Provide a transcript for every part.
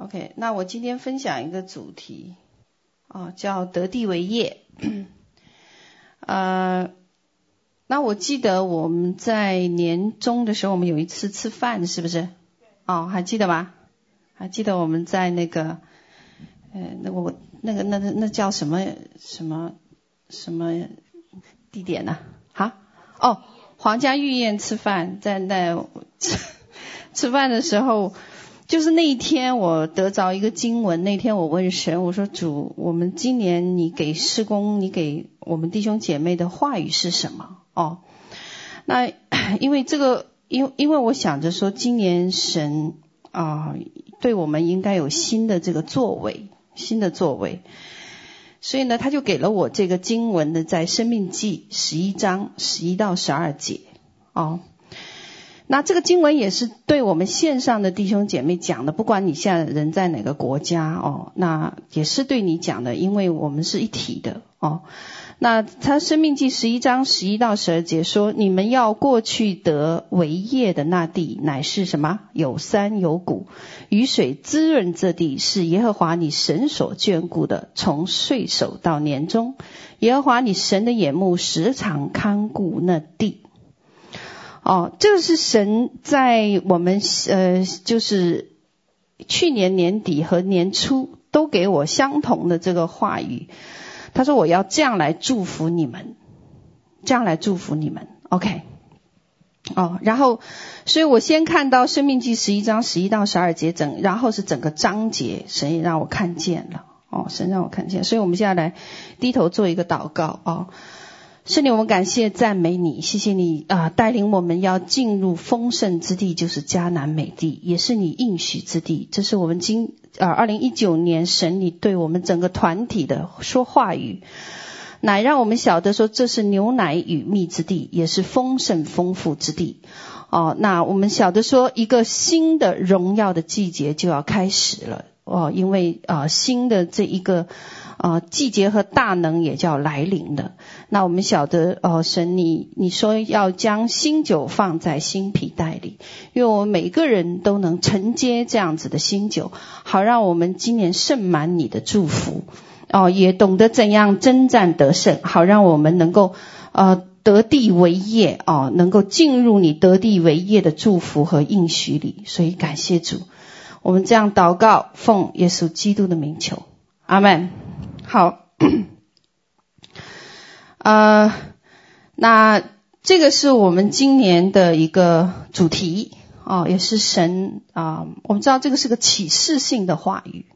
OK，那我今天分享一个主题，哦，叫得地为业。呃，那我记得我们在年终的时候，我们有一次吃饭，是不是？哦，还记得吗？还记得我们在那个，呃，那我那个那那那叫什么什么什么地点呢？啊？好，哦，皇家御宴吃饭，在那吃 吃饭的时候。就是那一天，我得着一个经文。那天我问神，我说：“主，我们今年你给施工，你给我们弟兄姐妹的话语是什么？”哦，那因为这个，因因为我想着说，今年神啊、对我们应该有新的这个作为，新的作为，所以呢，他就给了我这个经文的，在生命记十一章十一到十二节，哦。那这个经文也是对我们线上的弟兄姐妹讲的，不管你现在人在哪个国家哦，那也是对你讲的，因为我们是一体的哦。那他生命记十一章十一到十二节说：“你们要过去得为业的那地，乃是什么？有山有谷，雨水滋润这地，是耶和华你神所眷顾的。从岁首到年终，耶和华你神的眼目时常看顾那地。”哦，这个是神在我们呃，就是去年年底和年初都给我相同的这个话语。他说：“我要这样来祝福你们，这样来祝福你们。”OK，哦，然后，所以我先看到《生命记》十一章十一到十二节整，然后是整个章节，神也让我看见了。哦，神让我看见，所以我们现在来低头做一个祷告哦。圣灵，我们感谢赞美你，谢谢你啊，带领我们要进入丰盛之地，就是迦南美地，也是你应许之地。这是我们今啊二零一九年神你对我们整个团体的说话语，乃让我们晓得说，这是牛奶与蜜之地，也是丰盛丰富之地。哦，那我们晓得说，一个新的荣耀的季节就要开始了。哦，因为啊新的这一个。啊，季节和大能也叫来临的。那我们晓得，哦，神你你说要将新酒放在新皮袋里，因为我们每个人都能承接这样子的新酒，好让我们今年盛满你的祝福。哦，也懂得怎样征战得胜，好让我们能够呃得地为业哦，能够进入你得地为业的祝福和应许里。所以感谢主，我们这样祷告，奉耶稣基督的名求，阿门。好，呃，那这个是我们今年的一个主题哦，也是神啊、我们知道这个是个启示性的话语，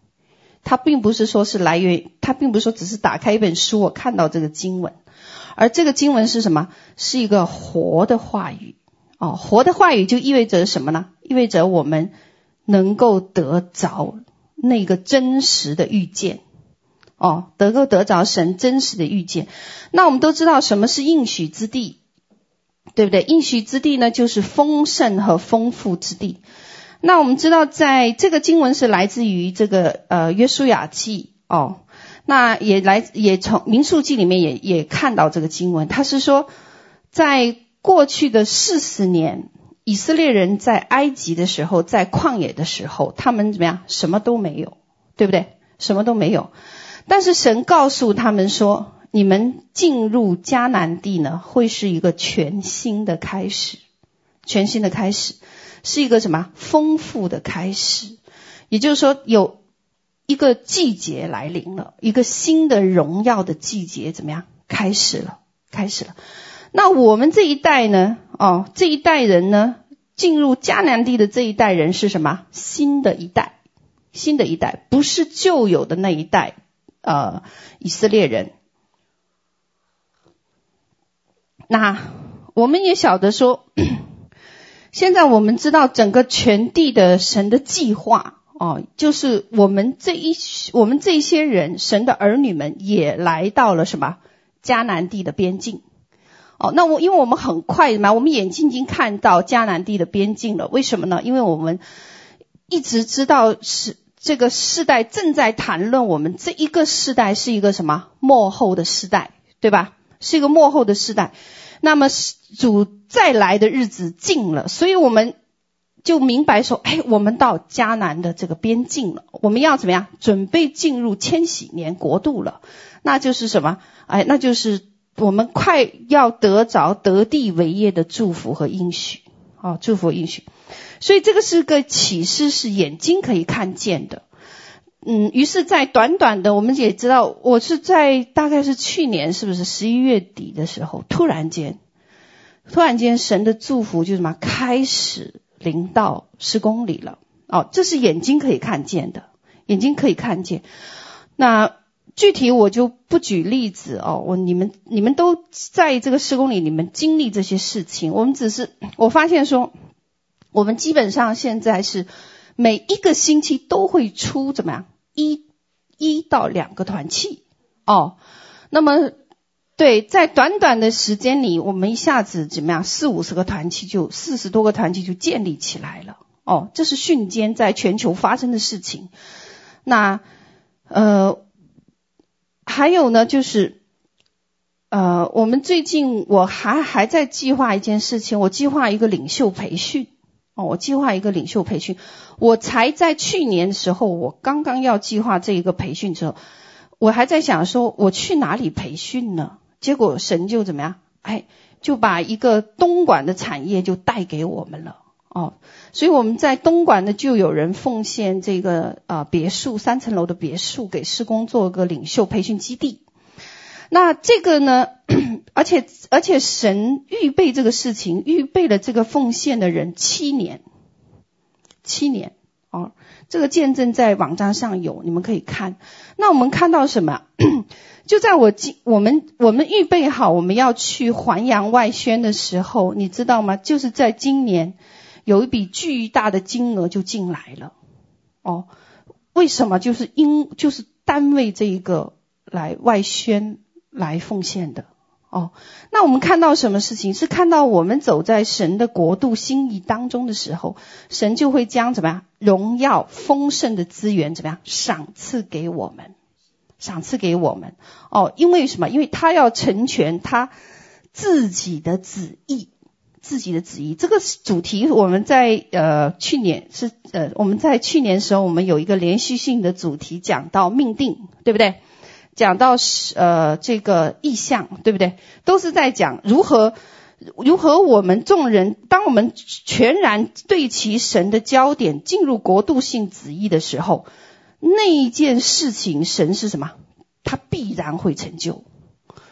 它并不是说是来源，它并不是说只是打开一本书我看到这个经文，而这个经文是什么？是一个活的话语哦，活的话语就意味着什么呢？意味着我们能够得着那个真实的遇见。哦，得够得着神真实的遇见，那我们都知道什么是应许之地，对不对？应许之地呢，就是丰盛和丰富之地。那我们知道，在这个经文是来自于这个呃约书亚记哦，那也来也从民数记里面也也看到这个经文，他是说，在过去的四十年，以色列人在埃及的时候，在旷野的时候，他们怎么样？什么都没有，对不对？什么都没有。但是神告诉他们说：“你们进入迦南地呢，会是一个全新的开始，全新的开始，是一个什么？丰富的开始。也就是说，有一个季节来临了，一个新的荣耀的季节怎么样？开始了，开始了。那我们这一代呢？哦，这一代人呢，进入迦南地的这一代人是什么？新的一代，新的一代，不是旧有的那一代。”呃，以色列人，那我们也晓得说，现在我们知道整个全地的神的计划哦，就是我们这一我们这些人，神的儿女们也来到了什么迦南地的边境哦。那我因为我们很快嘛，我们眼睛已经看到迦南地的边境了。为什么呢？因为我们一直知道是。这个世代正在谈论，我们这一个世代是一个什么末后的世代，对吧？是一个末后的世代。那么主再来的日子近了，所以我们就明白说，哎，我们到迦南的这个边境了，我们要怎么样？准备进入千禧年国度了，那就是什么？哎，那就是我们快要得着得地为业的祝福和应许，哦，祝福应许。所以这个是个启示，是眼睛可以看见的。嗯，于是，在短短的，我们也知道，我是在大概是去年，是不是十一月底的时候，突然间，突然间，神的祝福就什么开始临到十公里了。哦，这是眼睛可以看见的，眼睛可以看见。那具体我就不举例子哦，我你们你们都在这个施工里，你们经历这些事情，我们只是 我发现说，我们基本上现在是每一个星期都会出怎么样？一一到两个团契哦，那么对，在短短的时间里，我们一下子怎么样？四五十个团契就四十多个团契就建立起来了哦，这是瞬间在全球发生的事情。那呃，还有呢，就是呃，我们最近我还还在计划一件事情，我计划一个领袖培训。哦，我计划一个领袖培训，我才在去年的时候，我刚刚要计划这一个培训之后，我还在想说，我去哪里培训呢？结果神就怎么样？哎，就把一个东莞的产业就带给我们了。哦，所以我们在东莞呢，就有人奉献这个呃别墅三层楼的别墅给施工做个领袖培训基地。那这个呢？而且而且神预备这个事情，预备了这个奉献的人七年，七年哦，这个见证在网站上有，你们可以看。那我们看到什么？就在我今我们我们预备好我们要去环洋外宣的时候，你知道吗？就是在今年有一笔巨大的金额就进来了。哦，为什么？就是因就是单位这一个来外宣来奉献的。哦，那我们看到什么事情？是看到我们走在神的国度心意当中的时候，神就会将怎么样荣耀丰盛的资源怎么样赏赐给我们，赏赐给我们。哦，因为什么？因为他要成全他自己的旨意，自己的旨意。这个主题我们在呃去年是呃我们在去年时候，我们有一个连续性的主题讲到命定，对不对？讲到是呃这个意象，对不对？都是在讲如何如何我们众人，当我们全然对齐神的焦点，进入国度性旨意的时候，那一件事情神是什么？他必然会成就。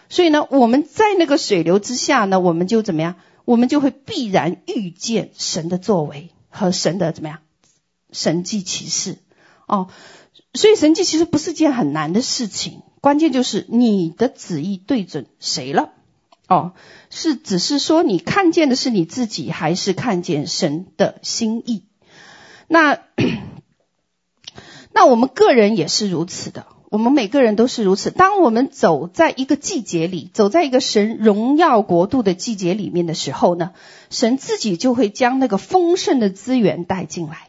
所以呢，我们在那个水流之下呢，我们就怎么样？我们就会必然遇见神的作为和神的怎么样？神迹奇事哦。所以神迹其实不是件很难的事情。关键就是你的旨意对准谁了？哦，是只是说你看见的是你自己，还是看见神的心意？那 那我们个人也是如此的，我们每个人都是如此。当我们走在一个季节里，走在一个神荣耀国度的季节里面的时候呢，神自己就会将那个丰盛的资源带进来，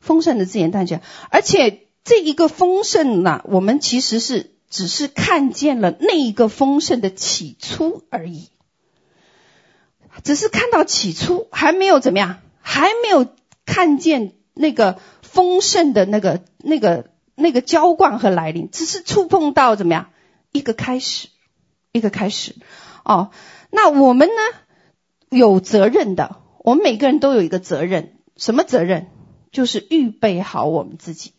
丰盛的资源带进来，而且这一个丰盛呢，我们其实是。只是看见了那一个丰盛的起初而已，只是看到起初，还没有怎么样，还没有看见那个丰盛的那个、那个、那个浇灌和来临，只是触碰到怎么样一个开始，一个开始。哦，那我们呢，有责任的，我们每个人都有一个责任，什么责任？就是预备好我们自己，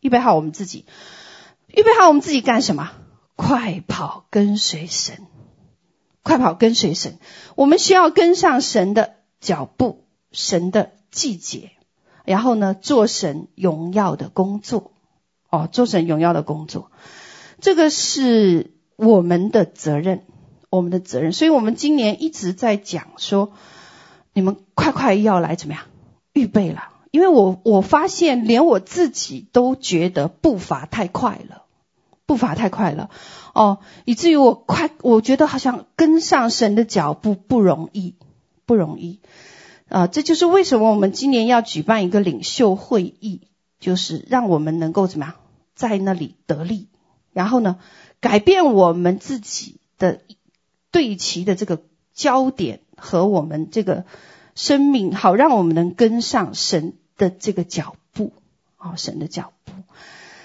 预备好我们自己。预备好我们自己干什么？快跑，跟随神！快跑，跟随神！我们需要跟上神的脚步，神的季节，然后呢，做神荣耀的工作。哦，做神荣耀的工作，这个是我们的责任，我们的责任。所以我们今年一直在讲说，你们快快要来怎么样？预备了。因为我我发现，连我自己都觉得步伐太快了，步伐太快了，哦，以至于我快，我觉得好像跟上神的脚步不容易，不容易，啊、这就是为什么我们今年要举办一个领袖会议，就是让我们能够怎么样，在那里得力，然后呢，改变我们自己的对齐的这个焦点和我们这个。生命，好让我们能跟上神的这个脚步，哦，神的脚步。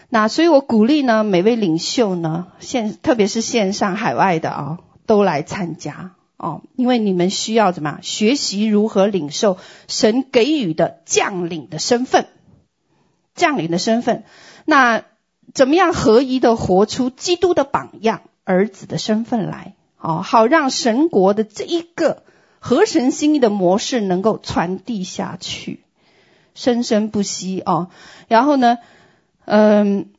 那所以我鼓励呢，每位领袖呢，线特别是线上海外的啊、都来参加哦，因为你们需要怎么？学习如何领受神给予的将领的身份，将领的身份。那怎么样合一的活出基督的榜样，儿子的身份来？哦，好让神国的这一个合神心意的模式能够传递下去，生生不息哦。然后呢，嗯，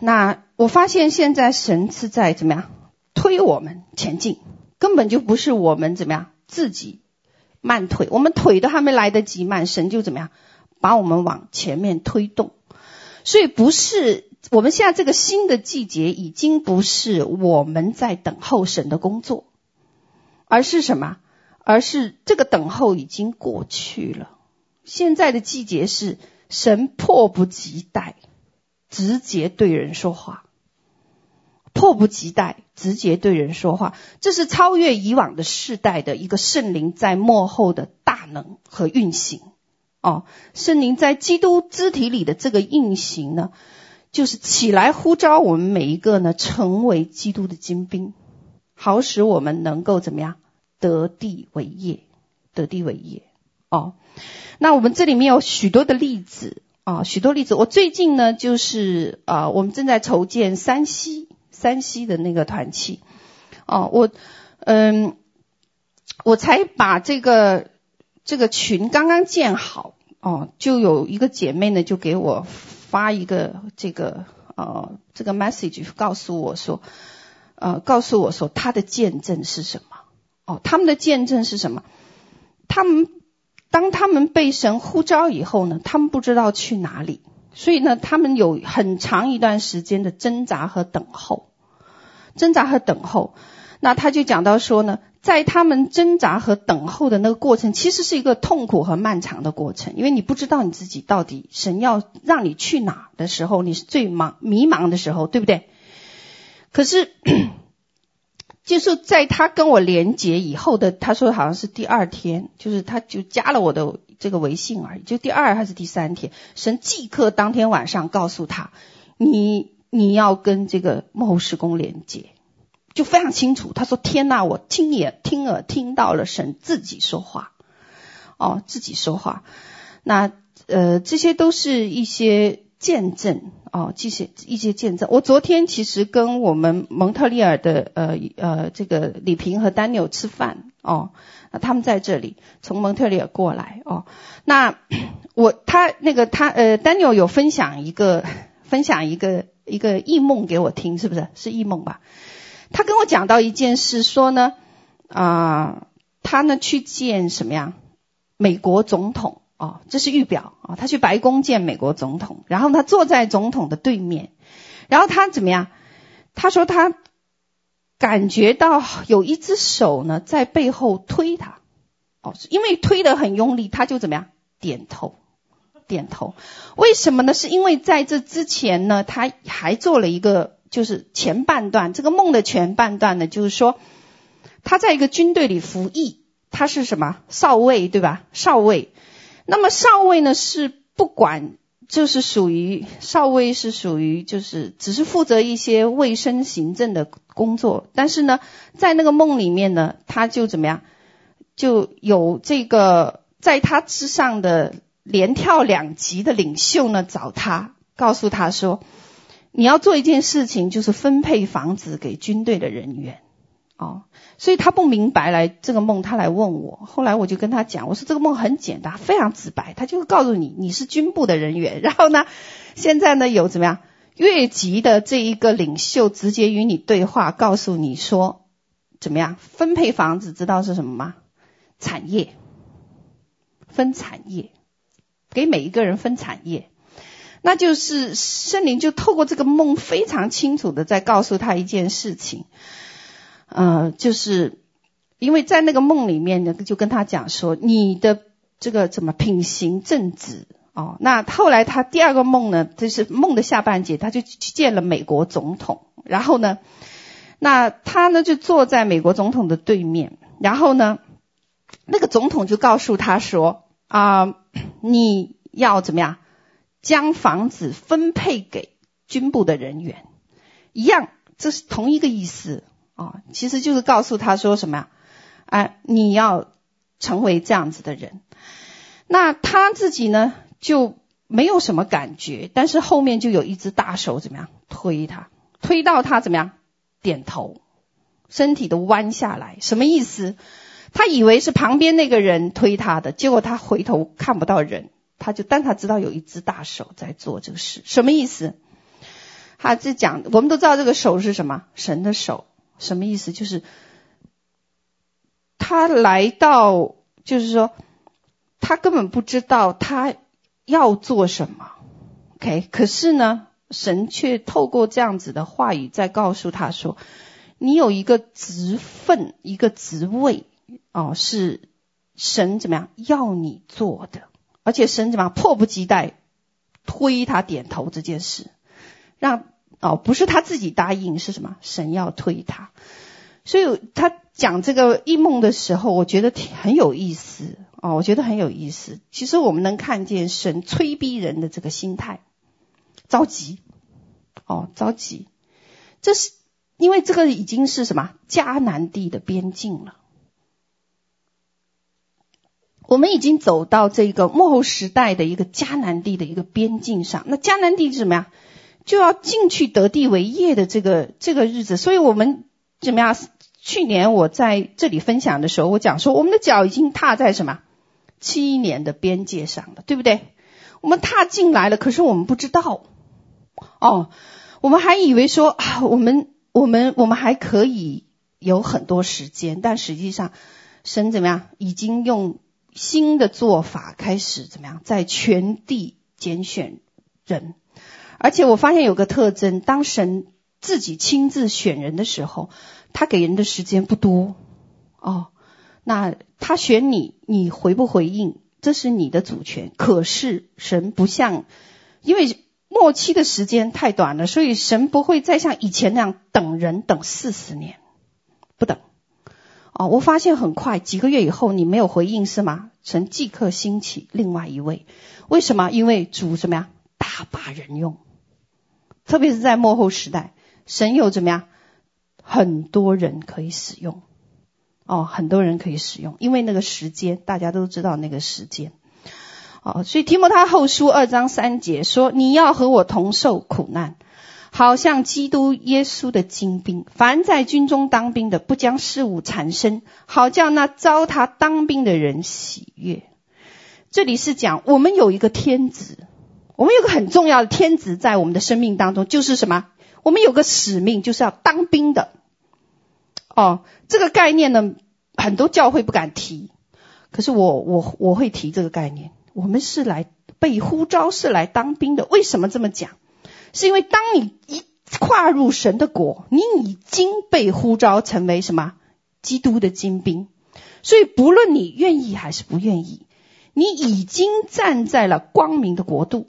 那我发现现在神是在怎么样推我们前进，根本就不是我们怎么样自己慢腿，我们腿都还没来得及慢，神就怎么样把我们往前面推动，所以不是。我们现在这个新的季节已经不是我们在等候神的工作，而是什么？而是这个等候已经过去了。现在的季节是神迫不及待，直接对人说话，迫不及待，直接对人说话。这是超越以往的世代的一个圣灵在幕后的大能和运行。哦，圣灵在基督肢体里的这个运行呢？就是起来呼召我们每一个呢，成为基督的精兵，好使我们能够怎么样得地为业，得地为业哦。那我们这里面有许多的例子啊、许多例子。我最近呢，就是啊、我们正在筹建山西山西的那个团契哦。我嗯，我才把这个这个群刚刚建好哦，就有一个姐妹呢，就给我。发一个这个呃这个 message 告诉我说，呃告诉我说她的见证是什么？哦，他们的见证是什么？他们当他们被神呼召以后呢，他们不知道去哪里，所以呢，他们有很长一段时间的挣扎和等候，挣扎和等候。那他就讲到说呢。在他们挣扎和等候的那个过程，其实是一个痛苦和漫长的过程，因为你不知道你自己到底神要让你去哪的时候，你是最茫迷茫的时候，对不对？可是，就是在他跟我连接以后的，他说好像是第二天，就是他就加了我的这个微信而已，就第二还是第三天，神即刻当天晚上告诉他，你你要跟这个末后事工连接。就非常清楚，他说：“天哪，我亲眼听耳听到了神自己说话，哦，自己说话。那呃，这些都是一些见证哦，这些一些见证。我昨天其实跟我们蒙特利尔的呃呃这个李平和丹尼尔吃饭哦，那他们在这里从蒙特利尔过来哦。那 我他那个他呃丹尼尔有分享一个分享一个一个异梦给我听，是不是？是异梦吧？”他跟我讲到一件事，说呢，啊、他呢去见什么呀？美国总统哦，这是预表啊、哦，他去白宫见美国总统，然后他坐在总统的对面，然后他怎么样？他说他感觉到有一只手呢在背后推他，哦，因为推得很用力，他就怎么样？点头，点头。为什么呢？是因为在这之前呢，他还做了一个。就是前半段，这个梦的前半段呢，就是说他在一个军队里服役，他是什么少尉，对吧？少尉。那么少尉呢是不管，就是属于少尉是属于就是只是负责一些卫生行政的工作，但是呢，在那个梦里面呢，他就怎么样，就有这个在他之上的连跳两级的领袖呢找他，告诉他说。你要做一件事情，就是分配房子给军队的人员，哦，所以他不明白来这个梦，他来问我。后来我就跟他讲，我说这个梦很简单，非常直白，他就会告诉你你是军部的人员。然后呢，现在呢有怎么样越级的这一个领袖直接与你对话，告诉你说怎么样分配房子，知道是什么吗？产业，分产业，给每一个人分产业。那就是圣灵就透过这个梦非常清楚的在告诉他一件事情，呃，就是因为在那个梦里面呢，就跟他讲说你的这个怎么品行正直哦。那后来他第二个梦呢，就是梦的下半节，他就去见了美国总统，然后呢，那他呢就坐在美国总统的对面，然后呢，那个总统就告诉他说啊、你要怎么样，将房子分配给军部的人员，一样，这是同一个意思啊、其实就是告诉他说什么呀？哎、你要成为这样子的人。那他自己呢，就没有什么感觉，但是后面就有一只大手怎么样推他，推到他怎么样点头，身体都弯下来，什么意思？他以为是旁边那个人推他的，结果他回头看不到人，他就但他知道有一只大手在做这个事，什么意思？他这讲，我们都知道这个手是什么？神的手，什么意思？就是他来到，就是说。他根本不知道他要做什么，OK？可是呢，神却透过这样子的话语在告诉他说：“你有一个职份，一个职位，哦，是神怎么样要你做的，而且神怎么迫不及待推他点头这件事，让哦不是他自己答应，是什么？神要推他。所以他讲这个异梦的时候，我觉得挺很有意思。”哦，我觉得很有意思。其实我们能看见神催逼人的这个心态，着急，哦，着急。这是因为这个已经是什么迦南地的边境了。我们已经走到这个末后时代的一个迦南地的一个边境上。那迦南地是什么呀？就要进去得地为业的这个这个日子。所以我们怎么样？去年我在这里分享的时候，我讲说，我们的脚已经踏在什么？七年的边界上了，对不对？我们踏进来了，可是我们不知道。哦，我们还以为说啊，我们我们我们还可以有很多时间，但实际上，神怎么样？已经用新的做法开始怎么样？在全地拣选人，而且我发现有个特征，当神自己亲自选人的时候，他给人的时间不多。哦。那他选你，你回不回应，这是你的主权。可是神不像，因为末期的时间太短了，所以神不会再像以前那样等人等四十年，不等。哦，我发现很快几个月以后你没有回应是吗？神即刻兴起另外一位，为什么？因为主怎么样？大把人用，特别是在末后时代，神有怎么样？很多人可以使用。哦，很多人可以使用，因为那个时间大家都知道那个时间。哦，所以提摩太后书二章三节说：“你要和我同受苦难，好像基督耶稣的精兵。凡在军中当兵的，不将事物缠身，好叫那招他当兵的人喜悦。”这里是讲我们有一个天职，我们有个很重要的天职在我们的生命当中，就是什么？我们有个使命，就是要当兵的。哦，这个概念呢，很多教会不敢提，可是我我我会提这个概念。我们是来被呼召，是来当兵的。为什么这么讲？是因为当你一跨入神的国，你已经被呼召成为什么？基督的精兵。所以不论你愿意还是不愿意，你已经站在了光明的国度。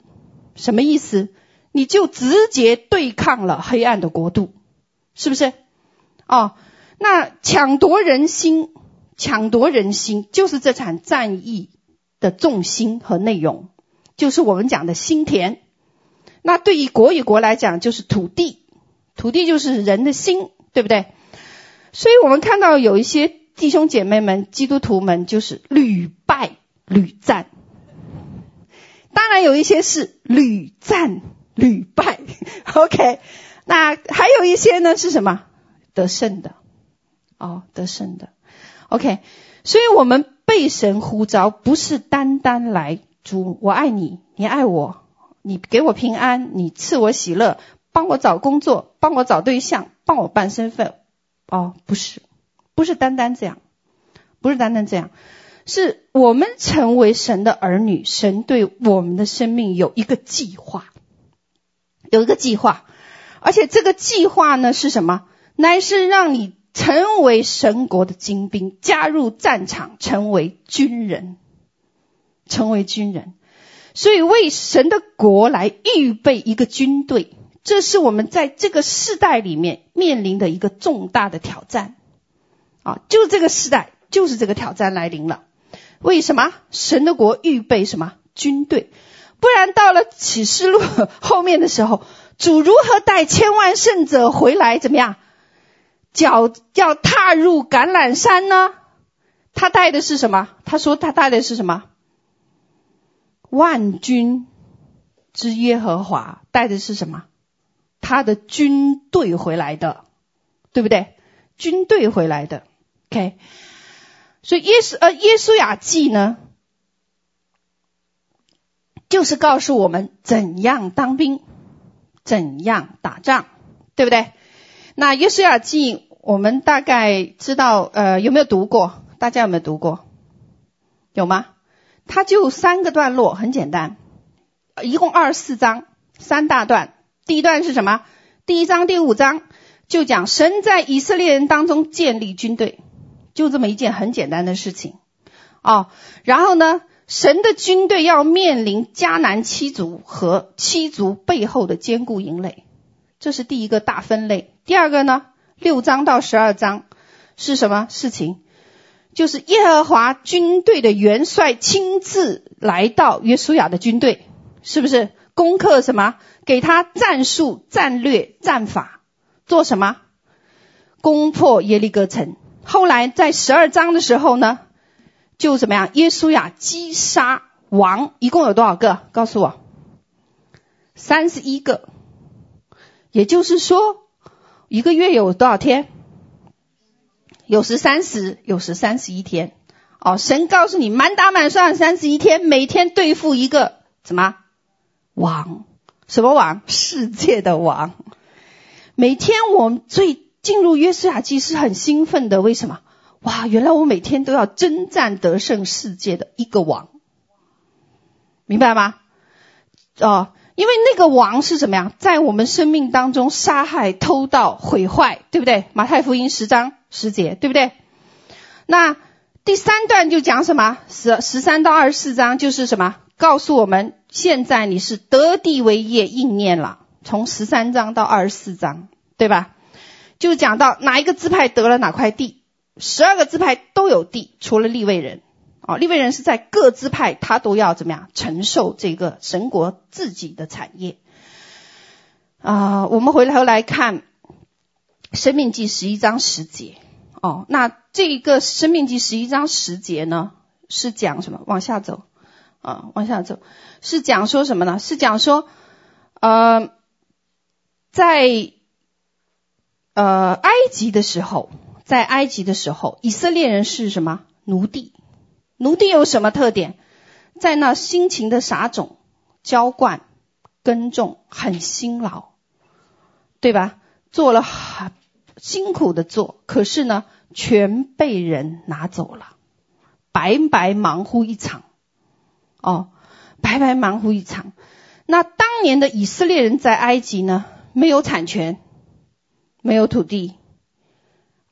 什么意思？你就直接对抗了黑暗的国度，是不是？哦。那抢夺人心，抢夺人心就是这场战役的重心和内容，就是我们讲的心田。那对于国与国来讲，就是土地，土地就是人的心，对不对？所以我们看到有一些弟兄姐妹们、基督徒们，就是屡败屡战。当然有一些是屡战屡败，OK。那还有一些呢，是什么？得胜的。哦，得胜的，OK，所以我们被神呼召，不是单单来主，我爱你，你爱我，你给我平安，你赐我喜乐，帮我找工作，帮我找对象，帮我办身份，哦，不是，不是单单这样，不是单单这样，是我们成为神的儿女，神对我们的生命有一个计划，有一个计划，而且这个计划呢是什么？乃是让你。成为神国的精兵，加入战场，成为军人，成为军人。所以为神的国来预备一个军队，这是我们在这个世代里面面临的一个重大的挑战。啊，就这个时代，就是这个挑战来临了。为什么？神的国预备什么？军队。不然到了启示录后面的时候，主如何带千万圣者回来？怎么样？脚要踏入橄榄山呢？他带的是什么？他说他带的是什么？万军之耶和华带的是什么？他的军队回来的，对不对？军队回来的，OK。所以耶稣呃耶稣雅记呢，就是告诉我们怎样当兵，怎样打仗，对不对？那耶稣雅记我们大概知道，呃，有没有读过？大家有没有读过？有吗？它就三个段落，很简单，一共二十四章，三大段。第一段是什么？第一章第五章就讲神在以色列人当中建立军队，就这么一件很简单的事情。哦，然后呢，神的军队要面临迦南七族和七族背后的坚固营垒，这是第一个大分类。第二个呢，六章到十二章是什么事情？就是耶和华军队的元帅亲自来到约书亚的军队，是不是攻克什么？给他战术、战略、战法，做什么？攻破耶利哥城。后来在十二章的时候呢，就怎么样？约书亚击杀王，一共有多少个？告诉我，三十一个。也就是说，一个月有多少天？有时三十，有时三十一天。哦，神告诉你，满打满算三十一天，每天对付一个什么王？什么王？世界的王。每天我最进入约书亚记是很兴奋的，为什么？哇，原来我每天都要征战得胜世界的一个王，明白吗？哦。因为那个王是怎么样，在我们生命当中杀害、偷盗、毁坏，对不对？马太福音十章十节，对不对？那第三段就讲什么？十十三到二十四章就是什么？告诉我们现在你是得地为业，应验了。从十三章到二十四章，对吧？就讲到哪一个支派得了哪块地，十二个支派都有地，除了利未人。哦，利未人是在各支派，他都要怎么样承受这个神国自己的产业啊、我们回头来看《生命记》十一章十节。哦，那这一个《生命记》十一章十节呢，是讲什么？往下走啊，往下走，是讲说什么呢？是讲说，呃，在呃埃及的时候，在埃及的时候，以色列人是什么奴隶？奴隶有什么特点？在那辛勤的撒种、浇灌、耕种，很辛劳，对吧？做了很辛苦的做，可是呢，全被人拿走了，白白忙乎一场。哦，白白忙乎一场。那当年的以色列人在埃及呢，没有产权，没有土地，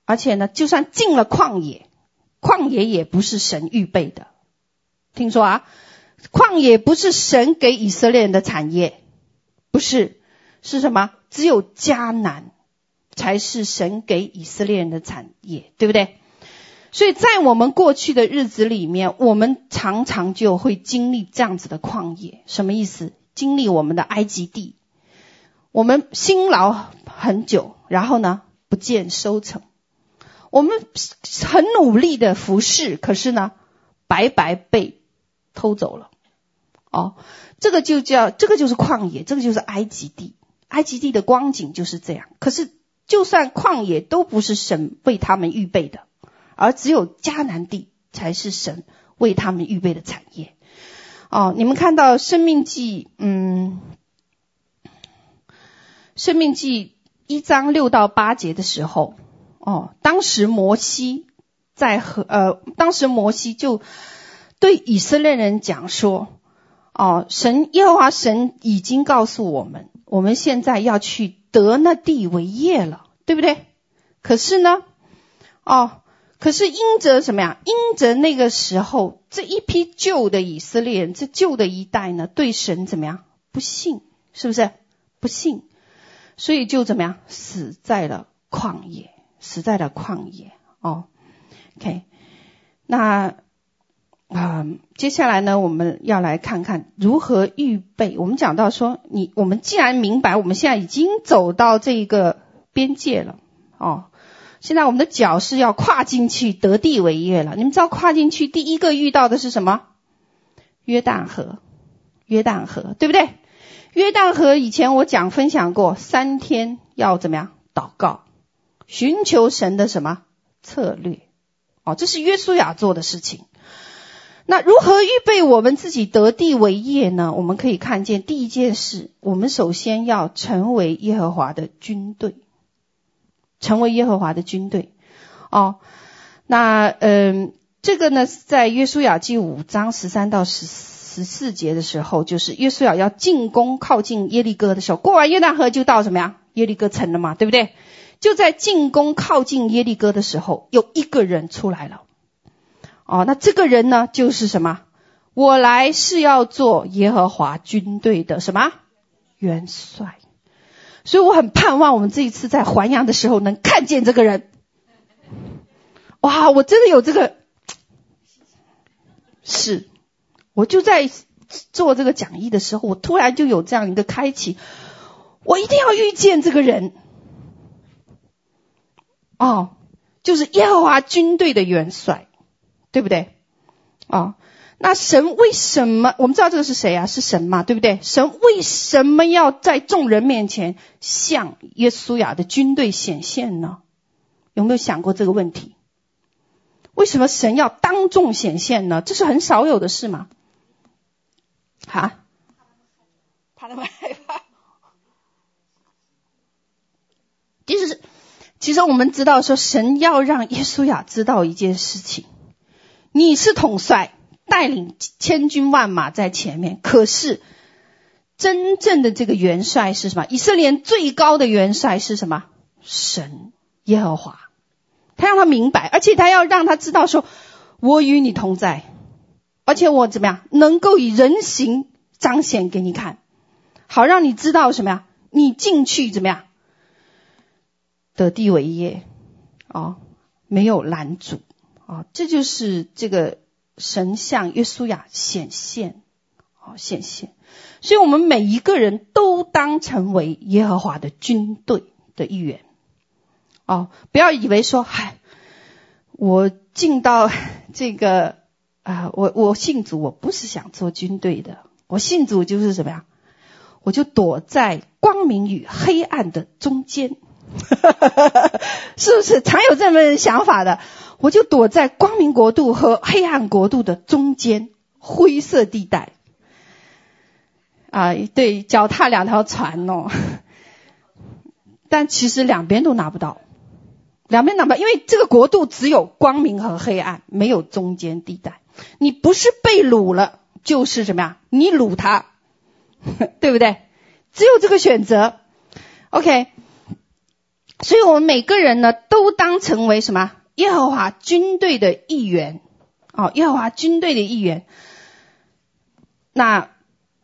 而且呢，就算进了旷野。旷野也不是神预备的，听说啊，旷野不是神给以色列人的产业，不是，是什么？只有迦南才是神给以色列人的产业，对不对？所以在我们过去的日子里面，我们常常就会经历这样子的旷野，什么意思？经历我们的埃及地，我们辛劳很久，然后呢，不见收成。我们很努力的服侍，可是呢，白白被偷走了。哦，这个就叫这个就是旷野，这个就是埃及地。埃及地的光景就是这样。可是，就算旷野都不是神为他们预备的，而只有迦南地才是神为他们预备的产业。哦，你们看到《生命记》嗯，《生命记》一章六到八节的时候。哦，当时摩西在和呃，当时摩西就对以色列人讲说：“哦，神耶和华神已经告诉我们，我们现在要去得那地为业了，对不对？可是呢，哦，可是因着什么呀？因着那个时候这一批旧的以色列人，这旧的一代呢，对神怎么样？不信，是不是？不信，所以就怎么样？死在了旷野。”死在的旷野哦，OK，那啊，接下来呢，我们要来看看如何预备。我们讲到说，你我们既然明白，我们现在已经走到这一个边界了，哦，现在我们的脚是要跨进去得地为业了。你们知道跨进去第一个遇到的是什么？约旦河，约旦河，对不对？约旦河以前我讲分享过，三天要怎么样？祷告，寻求神的什么策略？哦，这是约书亚做的事情。那如何预备我们自己得地为业呢？我们可以看见第一件事，我们首先要成为耶和华的军队，成为耶和华的军队。哦，那嗯、这个呢，在约书亚记五章十三到十十四节的时候，就是约书亚要进攻靠近耶利哥的时候，过完约旦河就到什么呀？耶利哥城了嘛，对不对？就在进攻靠近耶利哥的时候，有一个人出来了。哦，那这个人呢，就是什么？我来是要做耶和华军队的什么元帅，所以我很盼望我们这一次在还阳的时候能看见这个人。哇，我真的有这个，是，我就在做这个讲义的时候，我突然就有这样一个开启，我一定要遇见这个人。哦，就是耶和华军队的元帅。对不对？哦，那神为什么？我们知道这个是谁啊？是神嘛，对不对？神为什么要在众人面前向耶稣亚的军队显现呢？有没有想过这个问题？为什么神要当众显现呢？这是很少有的事嘛。哈？他那么害怕？其实，其实我们知道说，神要让耶稣亚知道一件事情。你是统帅，带领千军万马在前面。可是，真正的这个元帅是什么？以色列最高的元帅是什么？神耶和华。他让他明白，而且他要让他知道说，我与你同在，而且我怎么样，能够以人形彰显给你看，好让你知道什么呀？你进去怎么样？得地为业，哦，没有拦阻。啊，这就是这个神像约书亚显现，啊，显现。所以我们每一个人都当成为耶和华的军队的一员。哦，不要以为说，嗨，我进到 这个啊，我我信主，我不是想做军队的，我信主就是什么呀？我就躲在光明与黑暗的中间，是不是常有这么想法的？我就躲在光明国度和黑暗国度的中间灰色地带，啊，对，脚踏两条船哦，但其实两边都拿不到，两边拿不到，因为这个国度只有光明和黑暗，没有中间地带。你不是被掳了，就是什么呀？你掳他，对不对？只有这个选择。OK，所以我们每个人呢，都当成为什么？耶和华军队的一员，哦，耶和华军队的一员。那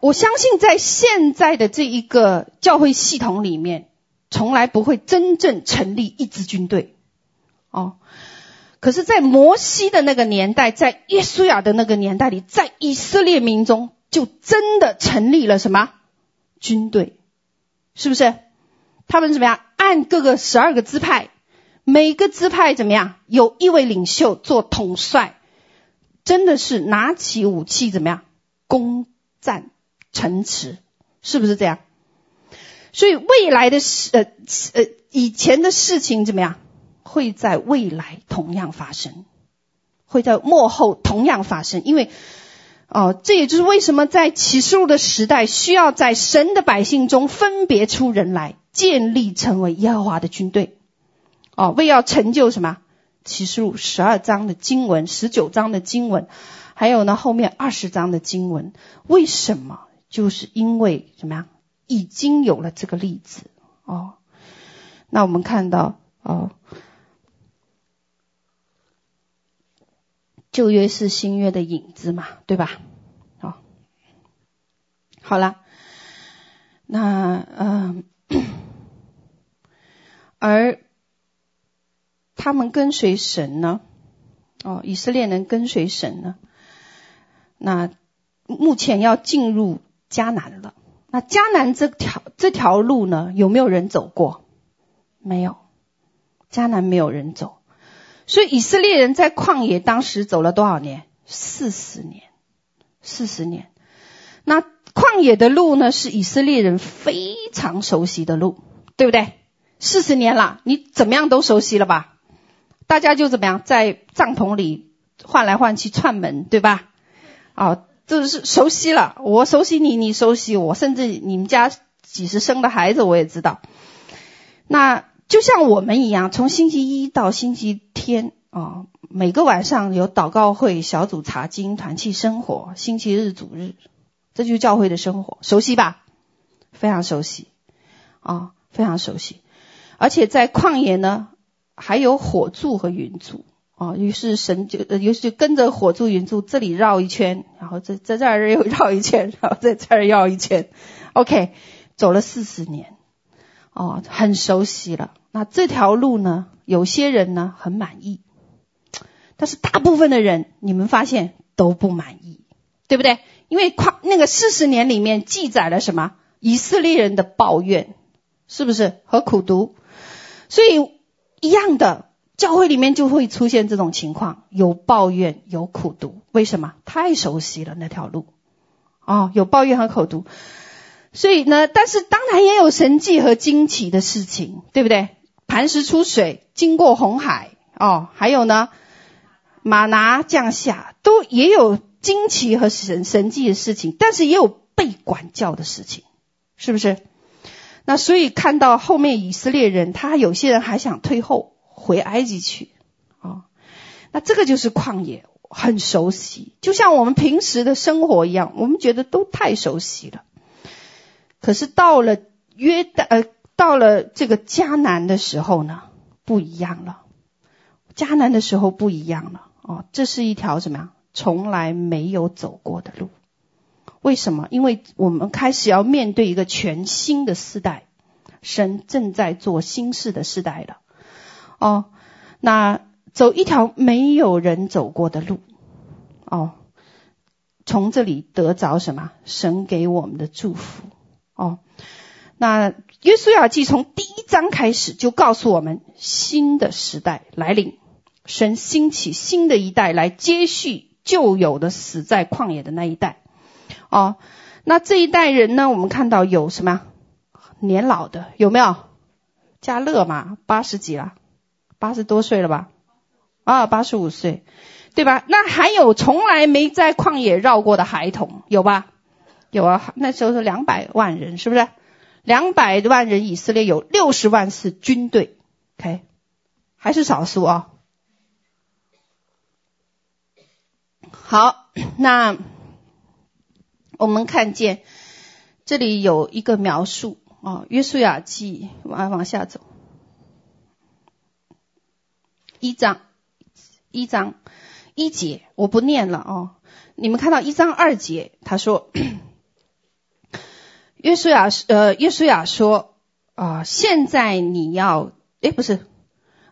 我相信，在现在的这一个教会系统里面，从来不会真正成立一支军队，哦。可是，在摩西的那个年代，在耶稣亚的那个年代里，在以色列民中，就真的成立了什么军队？是不是？他们怎么样？按各个十二个支派。每个支派怎么样？有一位领袖做统帅，真的是拿起武器怎么样？攻占城池，是不是这样？所以未来的事，呃呃，以前的事情怎么样？会在未来同样发生，会在幕后同样发生。因为，哦，这也就是为什么在启示录的时代，需要在神的百姓中分别出人来，建立成为耶和华的军队。哦，为要成就什么？启示录十二章的经文，十九章的经文，还有呢后面二十章的经文，为什么？就是因为怎么样？已经有了这个例子哦。那我们看到哦，旧约是新约的影子嘛，对吧？好、好了，那嗯、而。他们跟随神呢？哦，以色列人跟随神呢？那目前要进入迦南了。那迦南这条这条路呢，有没有人走过？没有，迦南没有人走。所以以色列人在旷野当时走了多少年？四十年，四十年。那旷野的路呢，是以色列人非常熟悉的路，对不对？四十年了，你怎么样都熟悉了吧？大家就怎么样，在帐篷里换来换去串门，对吧？哦，就是熟悉了。我熟悉你，你熟悉我，甚至你们家几时生的孩子我也知道。那就像我们一样，从星期一到星期天啊、每个晚上有祷告会、小组查经、团契生活，星期日主日，这就是教会的生活，熟悉吧？非常熟悉啊、非常熟悉。而且在旷野呢，还有火柱和云柱啊、于是神就呃，于是就跟着火柱、云柱这里绕一圈，然后在在这儿又绕一圈，然后在这儿绕一圈，OK，走了四十年。哦，很熟悉了。那这条路呢？有些人呢很满意，但是大部分的人，你们发现都不满意，对不对？因为旷那个四十年里面记载了什么？以色列人的抱怨，是不是和苦读？所以一样的，教会里面就会出现这种情况：有抱怨，有苦读。为什么？太熟悉了那条路。哦，有抱怨和苦读。所以呢，但是当然也有神迹和惊奇的事情，对不对？磐石出水，经过红海，哦，还有呢，马拿降下，都也有惊奇和神神迹的事情，但是也有被管教的事情，是不是？那所以看到后面以色列人，他有些人还想退后回埃及去，哦，那这个就是旷野，很熟悉，就像我们平时的生活一样，我们觉得都太熟悉了。可是到了约旦，呃，到了这个迦南的时候呢，不一样了。迦南的时候不一样了哦，这是一条什么样？从来没有走过的路。为什么？因为我们开始要面对一个全新的世代，神正在做新事的世代了。哦，那走一条没有人走过的路，哦，从这里得着什么？神给我们的祝福。哦，那约书亚记从第一章开始就告诉我们，新的时代来临，神兴起新的一代来接续旧有的死在旷野的那一代。哦，那这一代人呢，我们看到有什么年老的有没有？加勒嘛，八十几了，八十多岁了吧？啊，八十五岁，对吧？那还有从来没在旷野绕过的孩童，有吧？有啊，那时候是两百万人，是不是？两百万人，以色列有六十万是军队，OK，还是少数啊？好，那我们看见这里有一个描述啊，约书亚记，往往下走，一章一章一节，我不念了哦。你们看到一章二节，他说。约书亚，呃，约书亚说，啊、现在你要，诶，不是，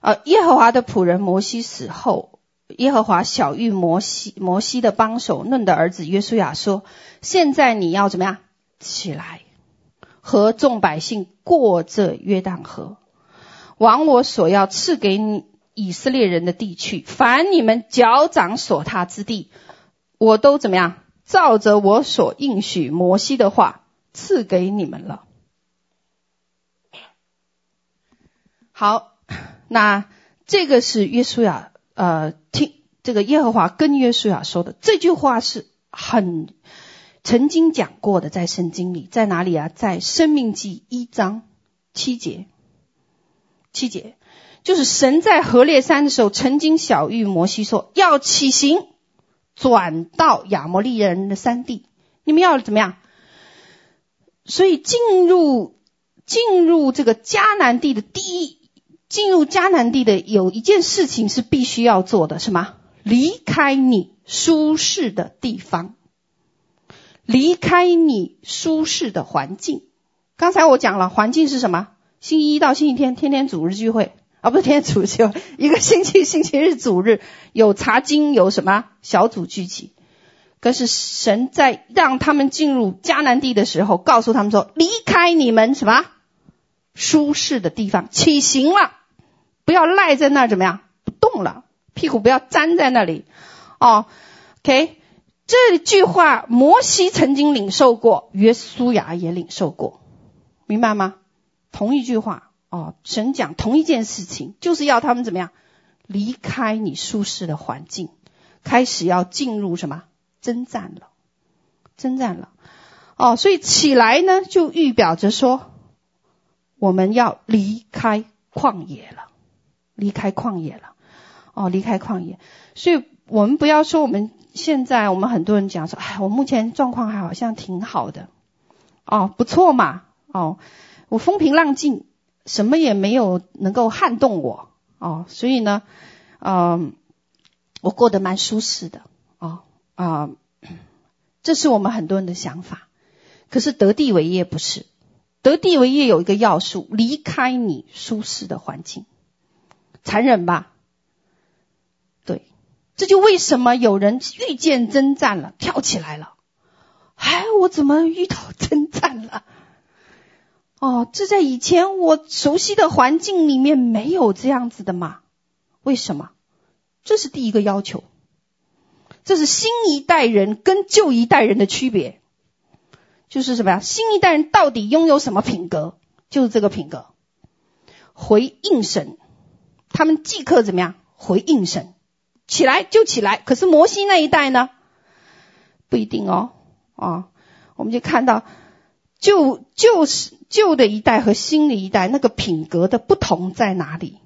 呃，耶和华的仆人摩西死后，耶和华晓諭摩西，摩西的帮手嫩的儿子约书亚说，现在你要怎么样？起来，和众百姓过这约旦河，往我所要赐给你以色列人的地去，凡你们脚掌所踏之地，我都怎么样？照着我所应许摩西的话。赐给你们了。好，那这个是约书亚，呃，听这个耶和华跟约书亚说的这句话是很曾经讲过的，在圣经里，在哪里啊？在生命记一章七节，七节就是神在何烈山的时候，曾经晓諭摩西说，要起行，转到亚摩利人的山地，你们要怎么样？所以进入进入这个迦南地的第一，进入迦南地的有一件事情是必须要做的，什么？离开你舒适的地方，离开你舒适的环境。刚才我讲了，环境是什么？星期一到星期天，天天主日聚会，啊，不是天天主日，一个星期星期日主日有查经，有什么小组聚集。可是神在让他们进入迦南地的时候，告诉他们说：离开你们什么舒适的地方，起行了，不要赖在那儿，怎么样？不动了，屁股不要粘在那里。哦，OK，这句话摩西曾经领受过，约书亚也领受过，明白吗？同一句话哦，神讲同一件事情，就是要他们怎么样？离开你舒适的环境，开始要进入什么？征战了，征战了。哦，所以起来呢，就预表着说，我们要离开旷野了，离开旷野了。哦，离开旷野。所以我们不要说我们现在，我们很多人讲说，哎，我目前状况还好像挺好的。哦，不错嘛。哦，我风平浪静，什么也没有能够撼动我。哦，所以呢，嗯、我过得蛮舒适的。啊、这是我们很多人的想法。可是得地为业不是，得地为业有一个要素，离开你舒适的环境，残忍吧？对，这就为什么有人遇见征战了，跳起来了。哎，我怎么遇到征战了？哦，这在以前我熟悉的环境里面没有这样子的嘛？为什么？这是第一个要求。这是新一代人跟旧一代人的区别，就是什么呀？新一代人到底拥有什么品格？就是这个品格，回应神。他们即刻怎么样？回应神，起来就起来。可是摩西那一代呢？不一定哦。啊、我们就看到。旧旧是旧的一代和新的一代那个品格的不同在哪里？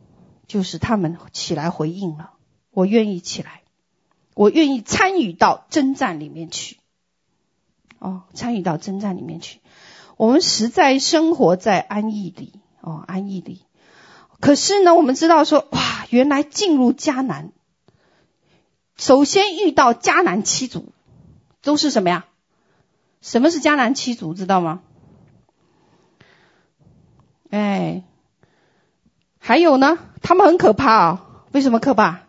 就是他们起来回应了，我愿意起来，我愿意参与到征战里面去。哦，参与到征战里面去。我们实在生活在安逸里，哦，安逸里。可是呢，我们知道说，哇，原来进入迦南，首先遇到迦南七族，都是什么呀？什么是迦南七族，知道吗？哎，还有呢，他们很可怕啊、为什么可怕？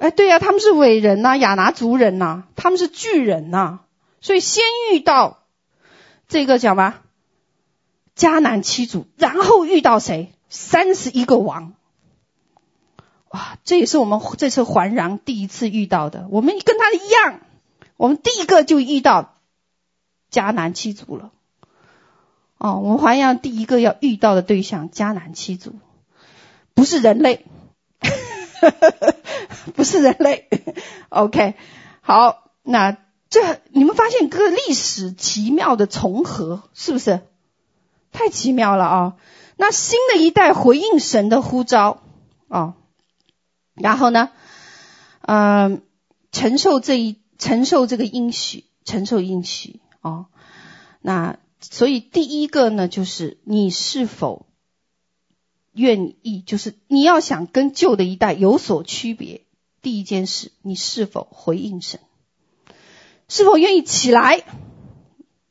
哎，对呀、他们是伟人呐、啊，亚衲族人呐、他们是巨人呐、所以先遇到这个叫什么？迦南七族，然后遇到谁？三十一个王。哇，这也是我们这次环壤第一次遇到的。我们跟他一样，我们第一个就遇到。迦南七族了，哦，我们环禳第一个要遇到的对象，迦南七族，不是人类，不是人类，OK，好，那这你们发现个历史奇妙的重合，是不是？太奇妙了啊、那新的一代回应神的呼召，哦，然后呢，嗯、承受这一承受这个应许，承受应许。哦，那所以第一个呢，就是你是否愿意，就是你要想跟旧的一代有所区别，第一件事，你是否回应神，是否愿意起来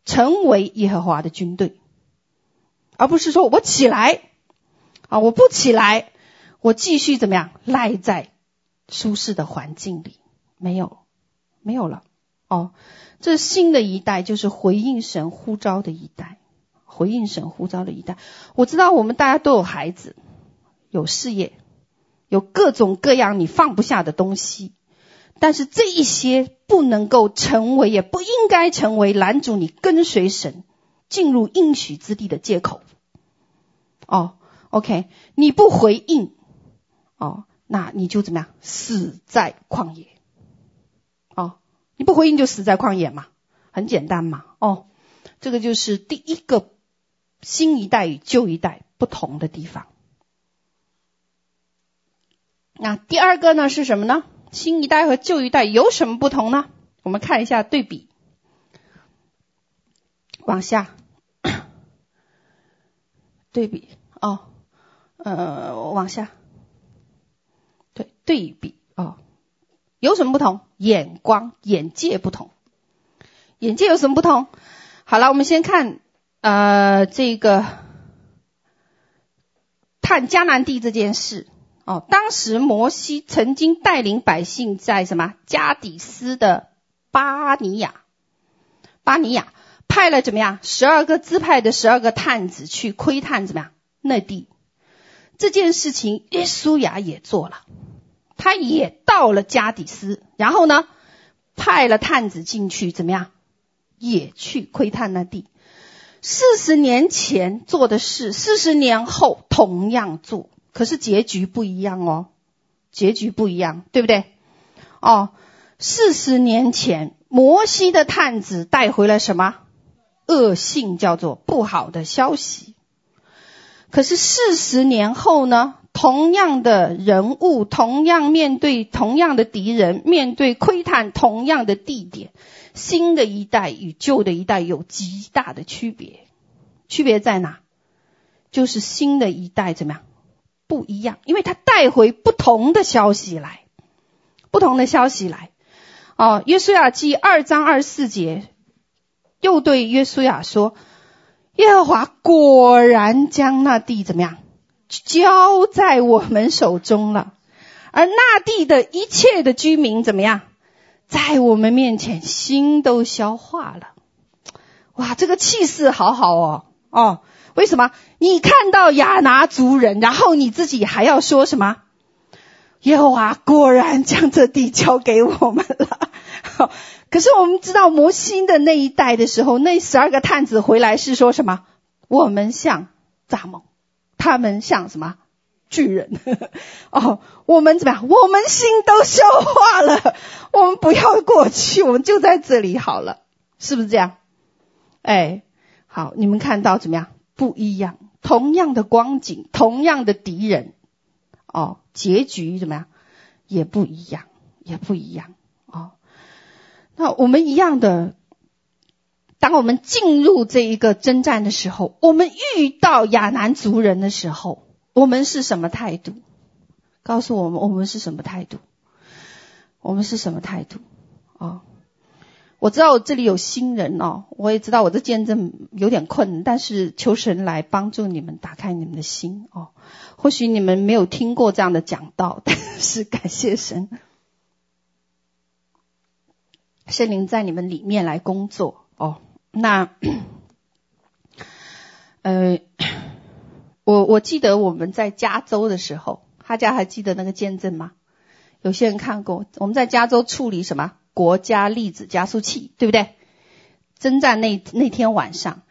成为耶和华的军队，而不是说我起来啊，我不起来，我继续怎么样赖在舒适的环境里，没有，没有了，哦。这新的一代就是回应神呼召的一代，回应神呼召的一代。我知道我们大家都有孩子，有事业，有各种各样你放不下的东西，但是这一些不能够成为，也不应该成为拦阻你跟随神进入应许之地的借口。哦，OK，你不回应，哦，那你就怎么样？死在旷野。哦你不回应就死在旷野嘛，很简单嘛。哦，这个就是第一个新一代与旧一代不同的地方。那第二个呢是什么呢？新一代和旧一代有什么不同呢？我们看一下对比，往下 对比哦，呃，往下，对对比哦。有什么不同？眼光、眼界不同。眼界有什么不同？好了，我们先看呃这个探迦南地这件事哦。当时摩西曾经带领百姓在什么加底斯的巴尼亚，巴尼亚派了怎么样？十二个支派的十二个探子去窥探怎么样？那地。这件事情，约书亚也做了，他也到了加底斯，然后呢，派了探子进去，怎么样？也去窥探那地。四十年前做的事，四十年后同样做，可是结局不一样哦，结局不一样，对不对？哦，四十年前摩西的探子带回了什么？恶性，叫做不好的消息。可是四十年后呢？同样的人物，同样面对同样的敌人，面对窥探同样的地点。新的一代与旧的一代有极大的区别，区别在哪？就是新的一代怎么样？不一样，因为他带回不同的消息来，不同的消息来。哦，约书亚记二章二十四节，又对约书亚说：“耶和华果然将那地怎么样？交在我们手中了，而那地的一切的居民怎么样？”在我们面前，心都消化了。哇，这个气势好好哦哦！为什么？你看到亚拿族人，然后你自己还要说什么？耶和华果然将这地交给我们了。可是我们知道摩西的那一代的时候，那十二个探子回来是说什么？我们像蚱蜢，他们像什么？巨人 哦，我们怎么样？我们心都消化了，我们不要过去，我们就在这里好了，是不是这样？哎，好，你们看到怎么样？不一样，同样的光景，同样的敌人，哦，结局怎么样？也不一样，也不一样哦。那我们一样的，当我们进入这一个征战的时候，我们遇到亚南族人的时候。我们是什么态度？告诉我们，我们是什么态度？我们是什么态度？哦，我知道我这里有新人哦，我也知道我的见证有点困难，但是求神来帮助你们打开你们的心哦。或许你们没有听过这样的讲道，但是感谢神，圣灵在你们里面来工作哦。那，呃。我我记得我们在加州的时候，大家还记得那个见证吗？有些人看过，我们在加州处理什么国家粒子加速器，对不对？征战那那天晚上，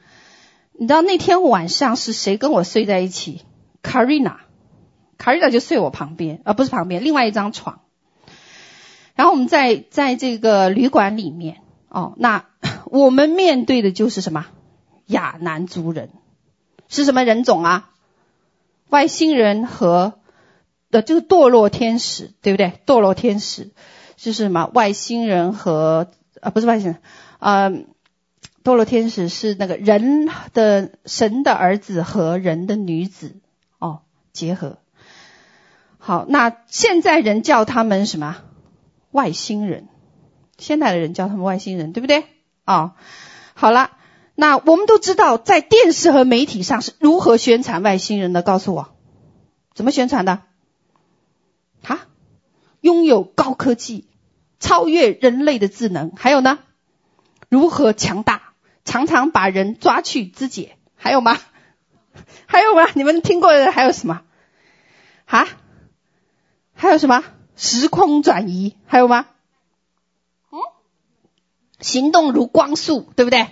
你知道那天晚上是谁跟我睡在一起？Karina，Karina 就睡我旁边，而不是旁边，另外一张床。然后我们在在这个旅馆里面，哦，那我们面对的就是什么？亚南族人，是什么人种啊？外星人和的这个堕落天使，对不对？堕落天使就是什么？外星人和啊，不是外星人，啊，堕落天使是那个人的神的儿子和人的女子哦结合。好，那现在人叫他们什么？外星人。现代的人叫他们外星人，对不对？哦，好了。那我们都知道，在电视和媒体上是如何宣传外星人的？告诉我，怎么宣传的？哈，拥有高科技，超越人类的智能，还有呢？如何强大，常常把人抓去肢解，还有吗？还有吗？你们听过的还有什么？哈？还有什么？时空转移，还有吗？嗯？行动如光速，对不对？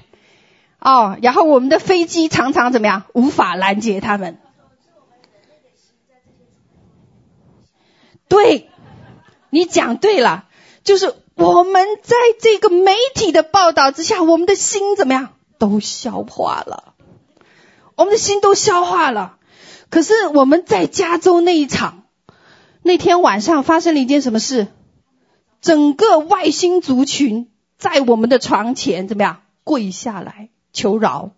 哦，然后我们的飞机常常怎么样？无法拦截他们。对，你讲对了，就是我们在这个媒体的报道之下，我们的心怎么样？都消化了，我们的心都消化了。可是我们在加州那一场，那天晚上发生了一件什么事？整个外星族群在我们的床前怎么样？跪下来。求饶，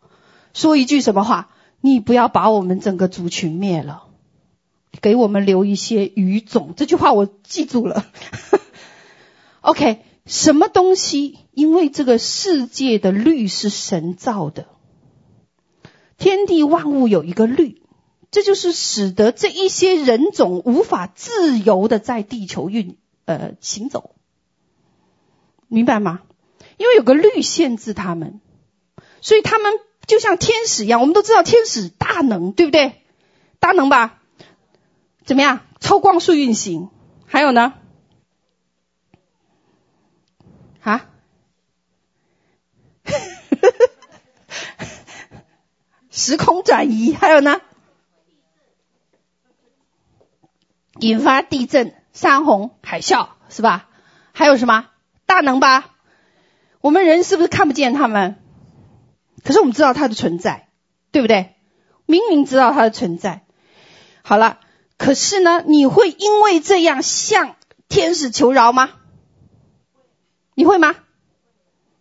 说一句什么话？你不要把我们整个族群灭了，给我们留一些余种。这句话我记住了。OK，什么东西？因为这个世界的律是神造的，天地万物有一个律，这就是使得这一些人种无法自由的在地球运呃行走，明白吗？因为有个律限制他们，所以他们就像天使一样。我们都知道天使大能，对不对？大能吧？怎么样？超光速运行，还有呢？啊？时空转移，还有呢？引发地震、山洪、海啸，是吧？还有什么？大能吧？我们人是不是看不见他们？可是我们知道他的存在，对不对？明明知道他的存在。好了，可是呢，你会因为这样向天使求饶吗？你会吗？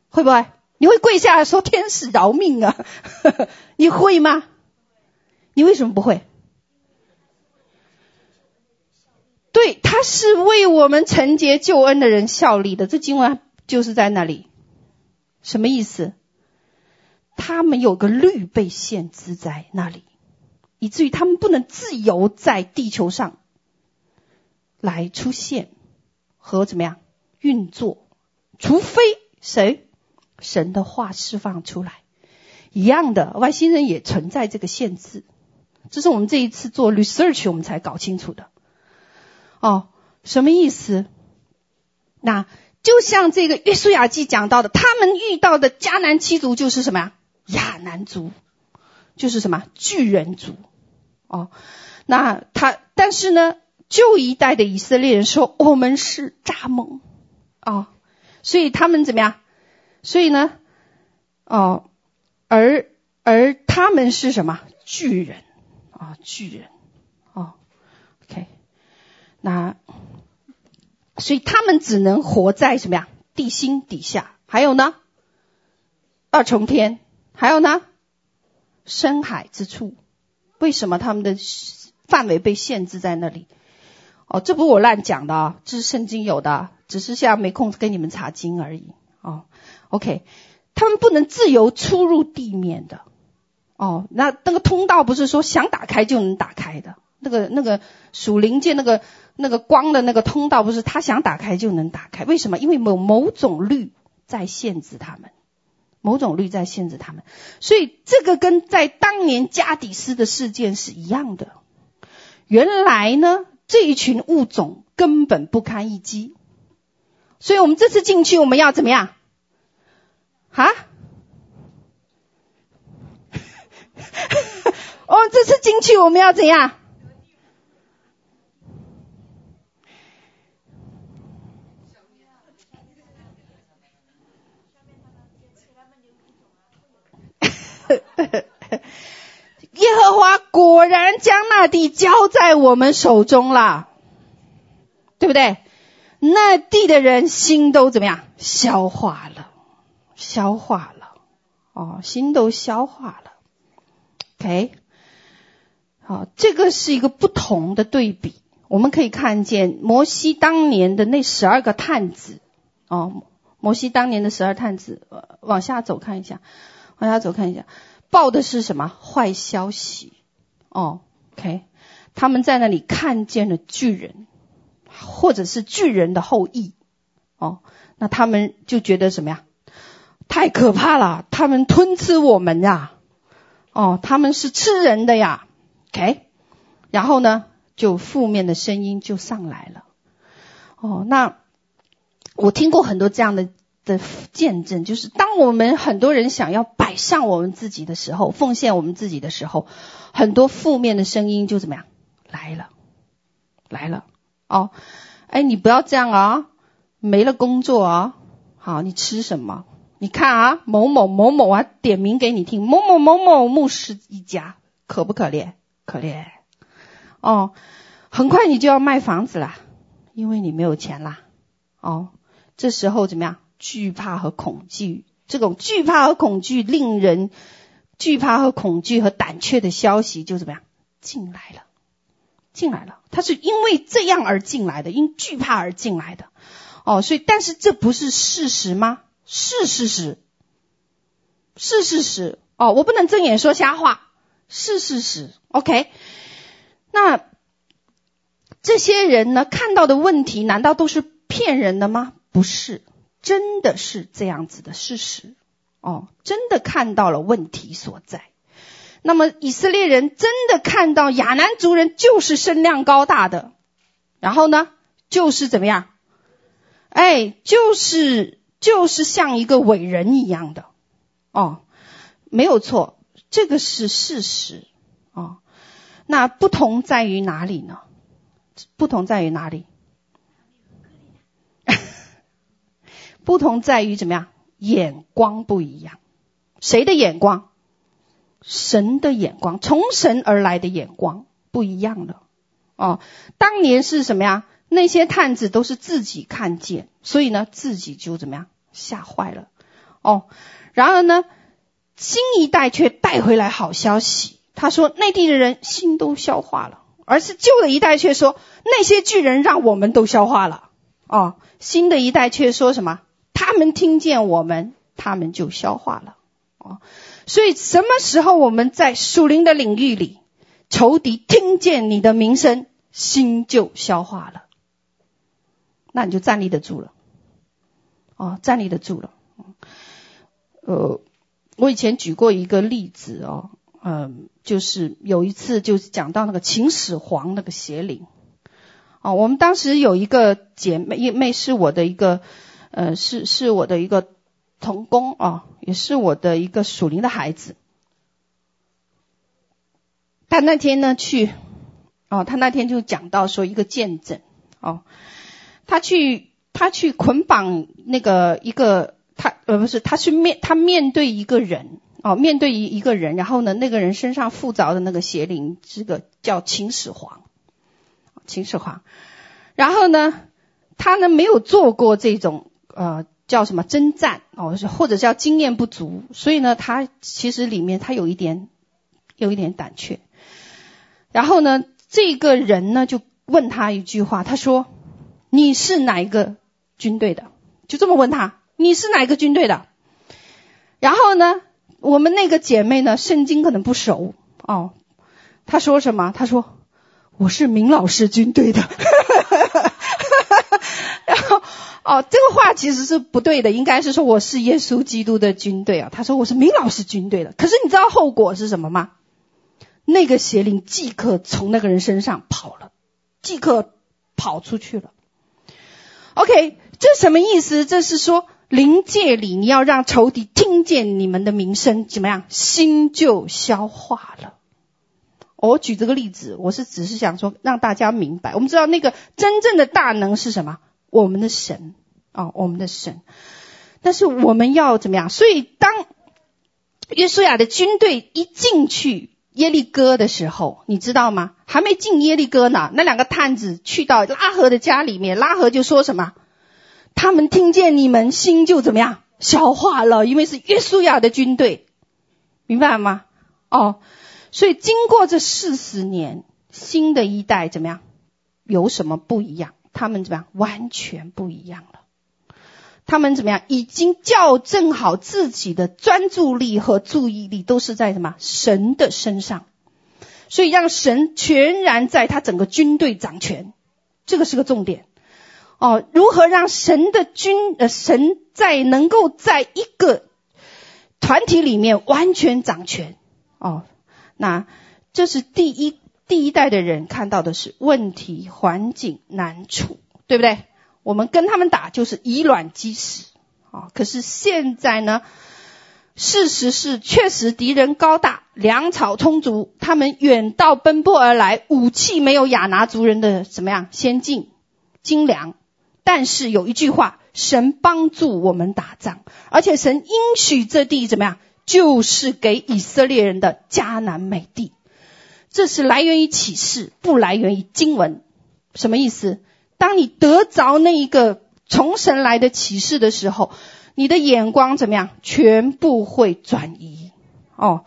会不会？你会跪下来说天使饶命啊？你会吗？你为什么不会？对，他是为我们承接救恩的人效力的。这经文就是在那里，什么意思？他们有个律被限制在那里，以至于他们不能自由在地球上来出现和怎么样运作，除非谁神的话释放出来。一样的，外星人也存在这个限制，这是我们这一次做 research 我们才搞清楚的。哦，什么意思？那就像这个约书亚记讲到的，他们遇到的迦南七族就是什么呀？亚南族，就是什么巨人族。哦，那他但是呢，旧一代的以色列人说我们是蚱蜢。哦，所以他们怎么样？所以呢，哦，而而他们是什么巨人？啊、哦，巨人。哦，OK。那，所以他们只能活在什么呀？地心底下。还有呢，二重天。还有呢，深海之处。为什么他们的范围被限制在那里？哦，这不是我乱讲的啊，这是圣经有的，只是现在没空跟你们查经而已。哦，OK，他们不能自由出入地面的。哦，那那个通道不是说想打开就能打开的。那个那个属灵界那个那个光的那个通道，不是他想打开就能打开？为什么？因为某某种律在限制他们，某种律在限制他们。所以这个跟在当年加底斯的事件是一样的。原来呢，这一群物种根本不堪一击。所以我们这次进去，我们要怎么样？啊？我 们这次进去，我们要怎样？耶和华果然将那地交在我们手中了，对不对？那地的人心都怎么样？消化了，消化了，哦，心都消化了。OK，好，这个是一个不同的对比。我们可以看见摩西当年的那十二个探子，哦，摩西当年的十二探子，往下走看一下。往下走看一下，报的是什么坏消息？哦，OK，他们在那里看见了巨人，或者是巨人的后裔。哦，那他们就觉得什么呀？太可怕了，他们吞吃我们呀！哦，他们是吃人的呀！OK，然后呢，就负面的声音就上来了。哦，那我听过很多这样的。的见证就是，当我们很多人想要摆上我们自己的时候，奉献我们自己的时候，很多负面的声音就怎么样来了，来了哦，哎，你不要这样啊，没了工作啊，好，你吃什么？你看啊，某某某某啊，点名给你听，某某某某牧师一家，可不可怜？可怜哦，很快你就要卖房子了，因为你没有钱啦，哦，这时候怎么样？惧怕和恐惧，这种惧怕和恐惧令人惧怕和恐惧和胆怯的消息就怎么样进来了，进来了。他是因为这样而进来的，因惧怕而进来的。哦，所以但是这不是事实吗？是事实，是事实。哦，我不能睁眼说瞎话，是事实。OK，那这些人呢，看到的问题难道都是骗人的吗？不是。真的是这样子的事实，哦，真的看到了问题所在。那么以色列人真的看到亚南族人就是身量高大的，然后呢，就是怎么样？哎，就是就是像一个伟人一样的，哦，没有错，这个是事实，哦。那不同在于哪里呢？不同在于哪里？不同在于怎么样？眼光不一样。谁的眼光？神的眼光，从神而来的眼光不一样了。哦，当年是什么呀？那些探子都是自己看见，所以呢，自己就怎么样？吓坏了。哦，然而呢，新一代却带回来好消息。他说，内地的人心都消化了，而是旧的一代却说，那些巨人让我们都消化了。哦，新的一代却说什么？他们听见我们，他们就消化了。哦。所以，什么时候我们在属灵的领域里，仇敌听见你的名声，心就消化了，那你就站立得住了。哦，站立得住了。呃，我以前举过一个例子哦，嗯、就是有一次就讲到那个秦始皇那个邪灵。哦，我们当时有一个姐妹妹是我的一个，呃，是是我的一个。童工啊，也是我的一个属灵的孩子。他那天呢去，哦，他那天就讲到说一个见证哦，他去他去捆绑那个一个他呃不是他去面他面对一个人哦，面对一一个人，然后呢那个人身上附着的那个邪灵，这个叫秦始皇，秦始皇，然后呢他呢没有做过这种呃。叫什么征战哦，或者叫经验不足，所以呢，他其实里面他有一点，有一点胆怯。然后呢，这个人呢就问他一句话，他说：“你是哪一个军队的？”就这么问他：“你是哪一个军队的？”然后呢，我们那个姐妹呢，圣经可能不熟哦，她说什么？她说：“我是明老师军队的。” 然后。哦，这个话其实是不对的，应该是说我是耶稣基督的军队啊。他说我是明老师军队的，可是你知道后果是什么吗？那个邪灵即刻从那个人身上跑了，即刻跑出去了。OK，这什么意思？这是说灵界里你要让仇敌听见你们的名声，怎么样？心就消化了。我举这个例子，我是只是想说让大家明白，我们知道那个真正的大能是什么？我们的神啊、我们的神，但是我们要怎么样？所以当约书亚的军队一进去耶利哥的时候，你知道吗？还没进耶利哥呢，那两个探子去到拉合的家里面，拉合就说什么？他们听见你们心就怎么样？消化了，因为是约书亚的军队，明白吗？哦，所以经过这四十年，新的一代怎么样？有什么不一样？他们怎么样？完全不一样了。他们怎么样？已经校正好自己的专注力和注意力都是在什么？神的身上。所以让神全然在他整个军队掌权，这个是个重点。哦，如何让神的军呃神在能够在一个团体里面完全掌权？哦，那这是第一。第一代的人看到的是问题、环境、难处，对不对？我们跟他们打就是以卵击石啊！可是现在呢，事实是确实敌人高大，粮草充足，他们远道奔波而来，武器没有亚拿族人的怎么样先进、精良。但是有一句话，神帮助我们打仗，而且神应许这地怎么样，就是给以色列人的迦南美地。这是来源于启示，不来源于经文。什么意思？当你得着那一个从神来的启示的时候，你的眼光怎么样？全部会转移哦。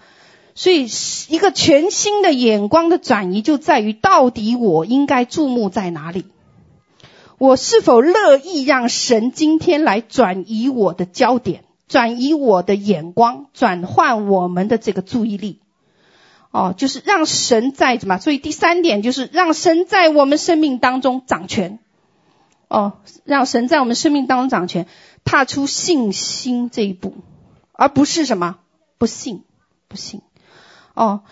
所以，一个全新的眼光的转移，就在于到底我应该注目在哪里？我是否乐意让神今天来转移我的焦点，转移我的眼光，转换我们的这个注意力？哦，就是让神在什么？所以第三点就是让神在我们生命当中掌权。哦，让神在我们生命当中掌权。踏出信心这一步，而不是什么不信，不信。哦，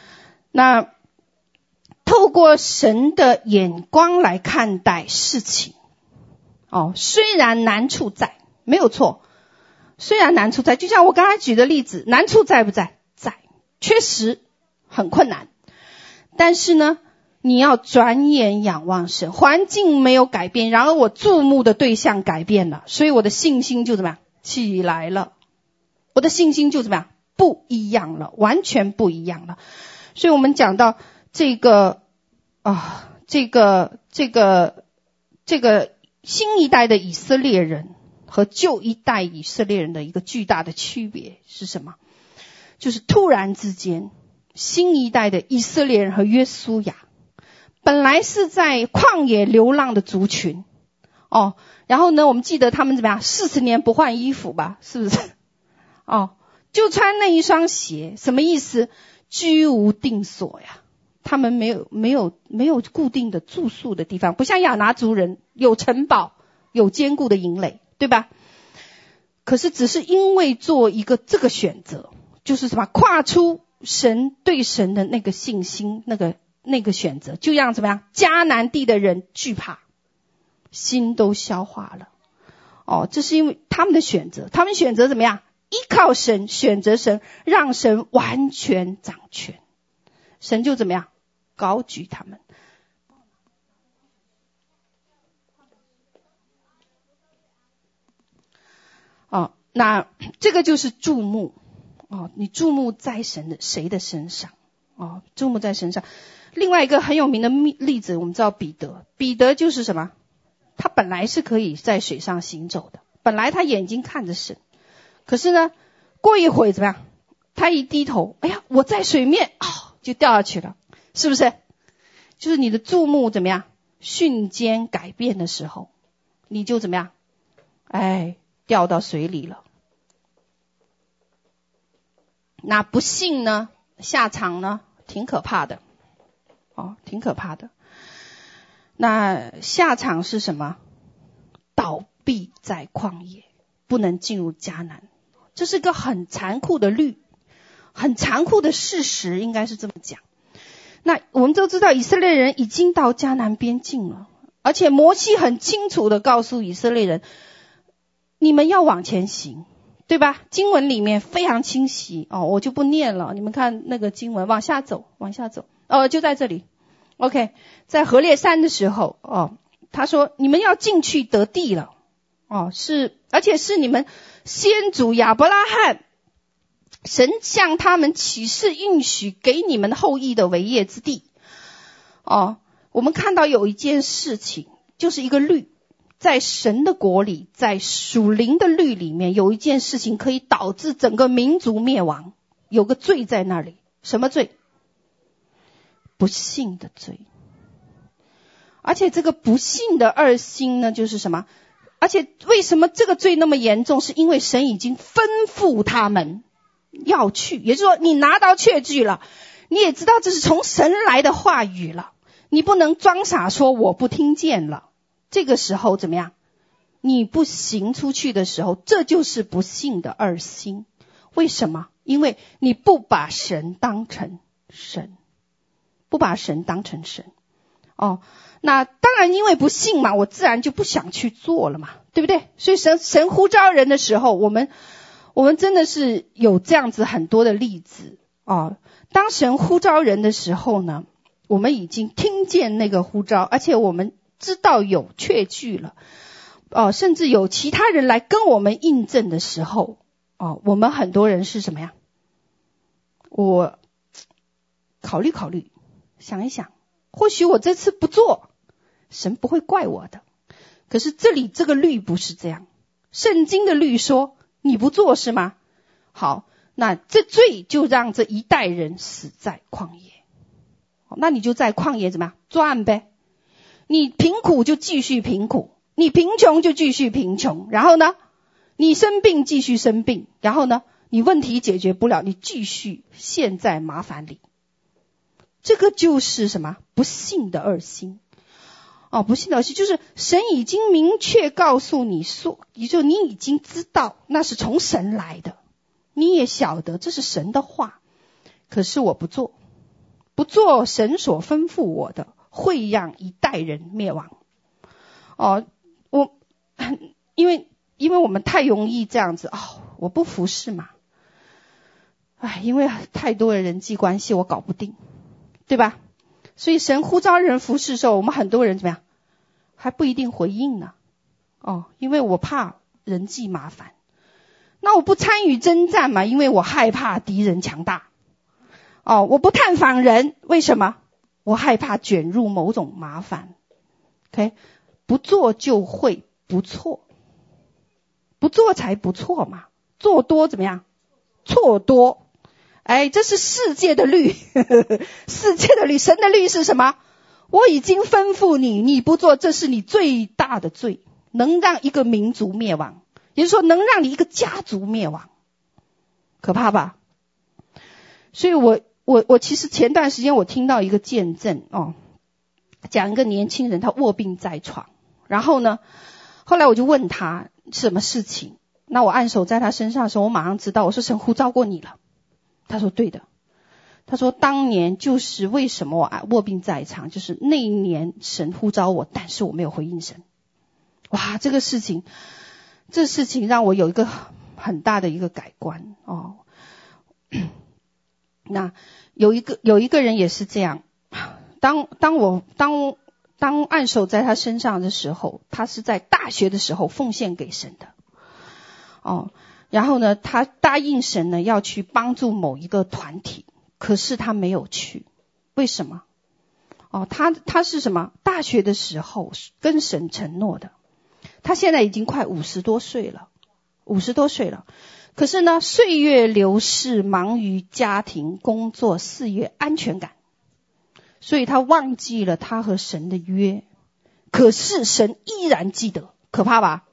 那透过神的眼光来看待事情。哦，虽然难处在，没有错。虽然难处在，就像我刚才举的例子，难处在不在？在，确实很困难。但是呢，你要转眼仰望神，环境没有改变，然而我注目的对象改变了，所以我的信心就怎么样？起来了。我的信心就怎么样？不一样了，完全不一样了。所以我们讲到这个啊，这个这个这个。新一代的以色列人和旧一代以色列人的一个巨大的区别是什么？就是突然之间，新一代的以色列人和约书亚本来是在旷野流浪的族群，哦，然后呢，我们记得他们怎么样？四十年不换衣服吧，是不是？哦，就穿那一双鞋，什么意思？居无定所呀。他们没有没有没有固定的住宿的地方，不像亚拿族人有城堡，有坚固的营垒，对吧？可是只是因为做一个这个选择，就是什么跨出神对神的那个信心，那个那个选择，就让怎么样迦南地的人惧怕，心都消化了。哦，这是因为他们的选择，他们选择怎么样依靠神，选择神，让神完全掌权，神就怎么样。高举他们。哦，那这个就是注目哦，你注目在神的谁的身上哦，注目在身上。另外一个很有名的例子，我们知道彼得，彼得就是什么？他本来是可以在水上行走的，本来他眼睛看着神，可是呢，过一会怎么样？他一低头，哎呀，我在水面哦，就掉下去了。是不是？就是你的注目怎么样？瞬间改变的时候，你就怎么样？哎，掉到水里了。那不幸呢？下场呢？挺可怕的。哦，挺可怕的。那下场是什么？倒闭在旷野，不能进入迦南。这是个很残酷的律，很残酷的事实，应该是这么讲。那我们都知道，以色列人已经到迦南边境了，而且摩西很清楚的告诉以色列人：你们要往前行，对吧？经文里面非常清晰哦，我就不念了。你们看那个经文，往下走，往下走，哦，就在这里。OK，在何烈山的时候，哦，他说你们要进去得地了，哦，是，而且是你们先祖亚伯拉罕。神向他们起誓应许给你们后裔的为业之地。哦，我们看到有一件事情，就是一个律，在神的国里，在属灵的律里面，有一件事情可以导致整个民族灭亡。有个罪在那里，什么罪？不信的罪。而且这个不信的二心呢，就是什么？而且为什么这个罪那么严重？是因为神已经吩咐他们。要去，也就是说，你拿到确据了，你也知道这是从神来的话语了，你不能装傻说我不听见了。这个时候怎么样？你不行出去的时候，这就是不信的二心。为什么？因为你不把神当成神，不把神当成神。哦，那当然，因为不信嘛，我自然就不想去做了嘛，对不对？所以神神呼召人的时候，我们。我们真的是有这样子很多的例子哦。当神呼召人的时候呢，我们已经听见那个呼召，而且我们知道有确据了哦，甚至有其他人来跟我们印证的时候哦，我们很多人是什么呀？我考虑考虑，想一想，或许我这次不做，神不会怪我的。可是这里这个律不是这样，圣经的律说。你不做是吗？好，那这罪就让这一代人死在旷野。那你就在旷野怎么样作案呗？你贫苦就继续贫苦，你贫穷就继续贫穷。然后呢，你生病继续生病。然后呢，你问题解决不了，你继续陷在麻烦里。这个就是什么？不信的二心。哦，不信的游戏就是神已经明确告诉你说，也就你已经知道那是从神来的，你也晓得这是神的话，可是我不做，不做神所吩咐我的，会让一代人灭亡。哦，我因为因为我们太容易这样子哦，我不服侍嘛，哎，因为太多的人际关系我搞不定，对吧？所以神呼召人服侍的时候，我们很多人怎么样，还不一定回应呢？哦，因为我怕人际麻烦，那我不参与征战嘛，因为我害怕敌人强大。哦，我不探访人，为什么？我害怕卷入某种麻烦。OK，不做就会不错，不做才不错嘛，做多怎么样？错多。哎，这是世界的律，世界的律，神的律是什么？我已经吩咐你，你不做，这是你最大的罪，能让一个民族灭亡，也就是说，能让你一个家族灭亡，可怕吧？所以我我我其实前段时间我听到一个见证哦，讲一个年轻人他卧病在床，然后呢，后来我就问他什么事情，那我按手在他身上的时候，我马上知道，我说神呼召过你了。他说对的，他说当年就是为什么我卧病在床，就是那一年神呼召我，但是我没有回应神。哇，这个事情，这事情让我有一个很大的一个改观哦。那有一个有一个人也是这样，当当我当当按手在他身上的时候，他是在大学的时候奉献给神的，哦。然后呢，他答应神呢要去帮助某一个团体，可是他没有去，为什么？哦，他他是什么？大学的时候跟神承诺的，他现在已经快五十多岁了，五十多岁了，可是呢，岁月流逝，忙于家庭、工作、事业、安全感，所以他忘记了他和神的约，可是神依然记得，可怕吧？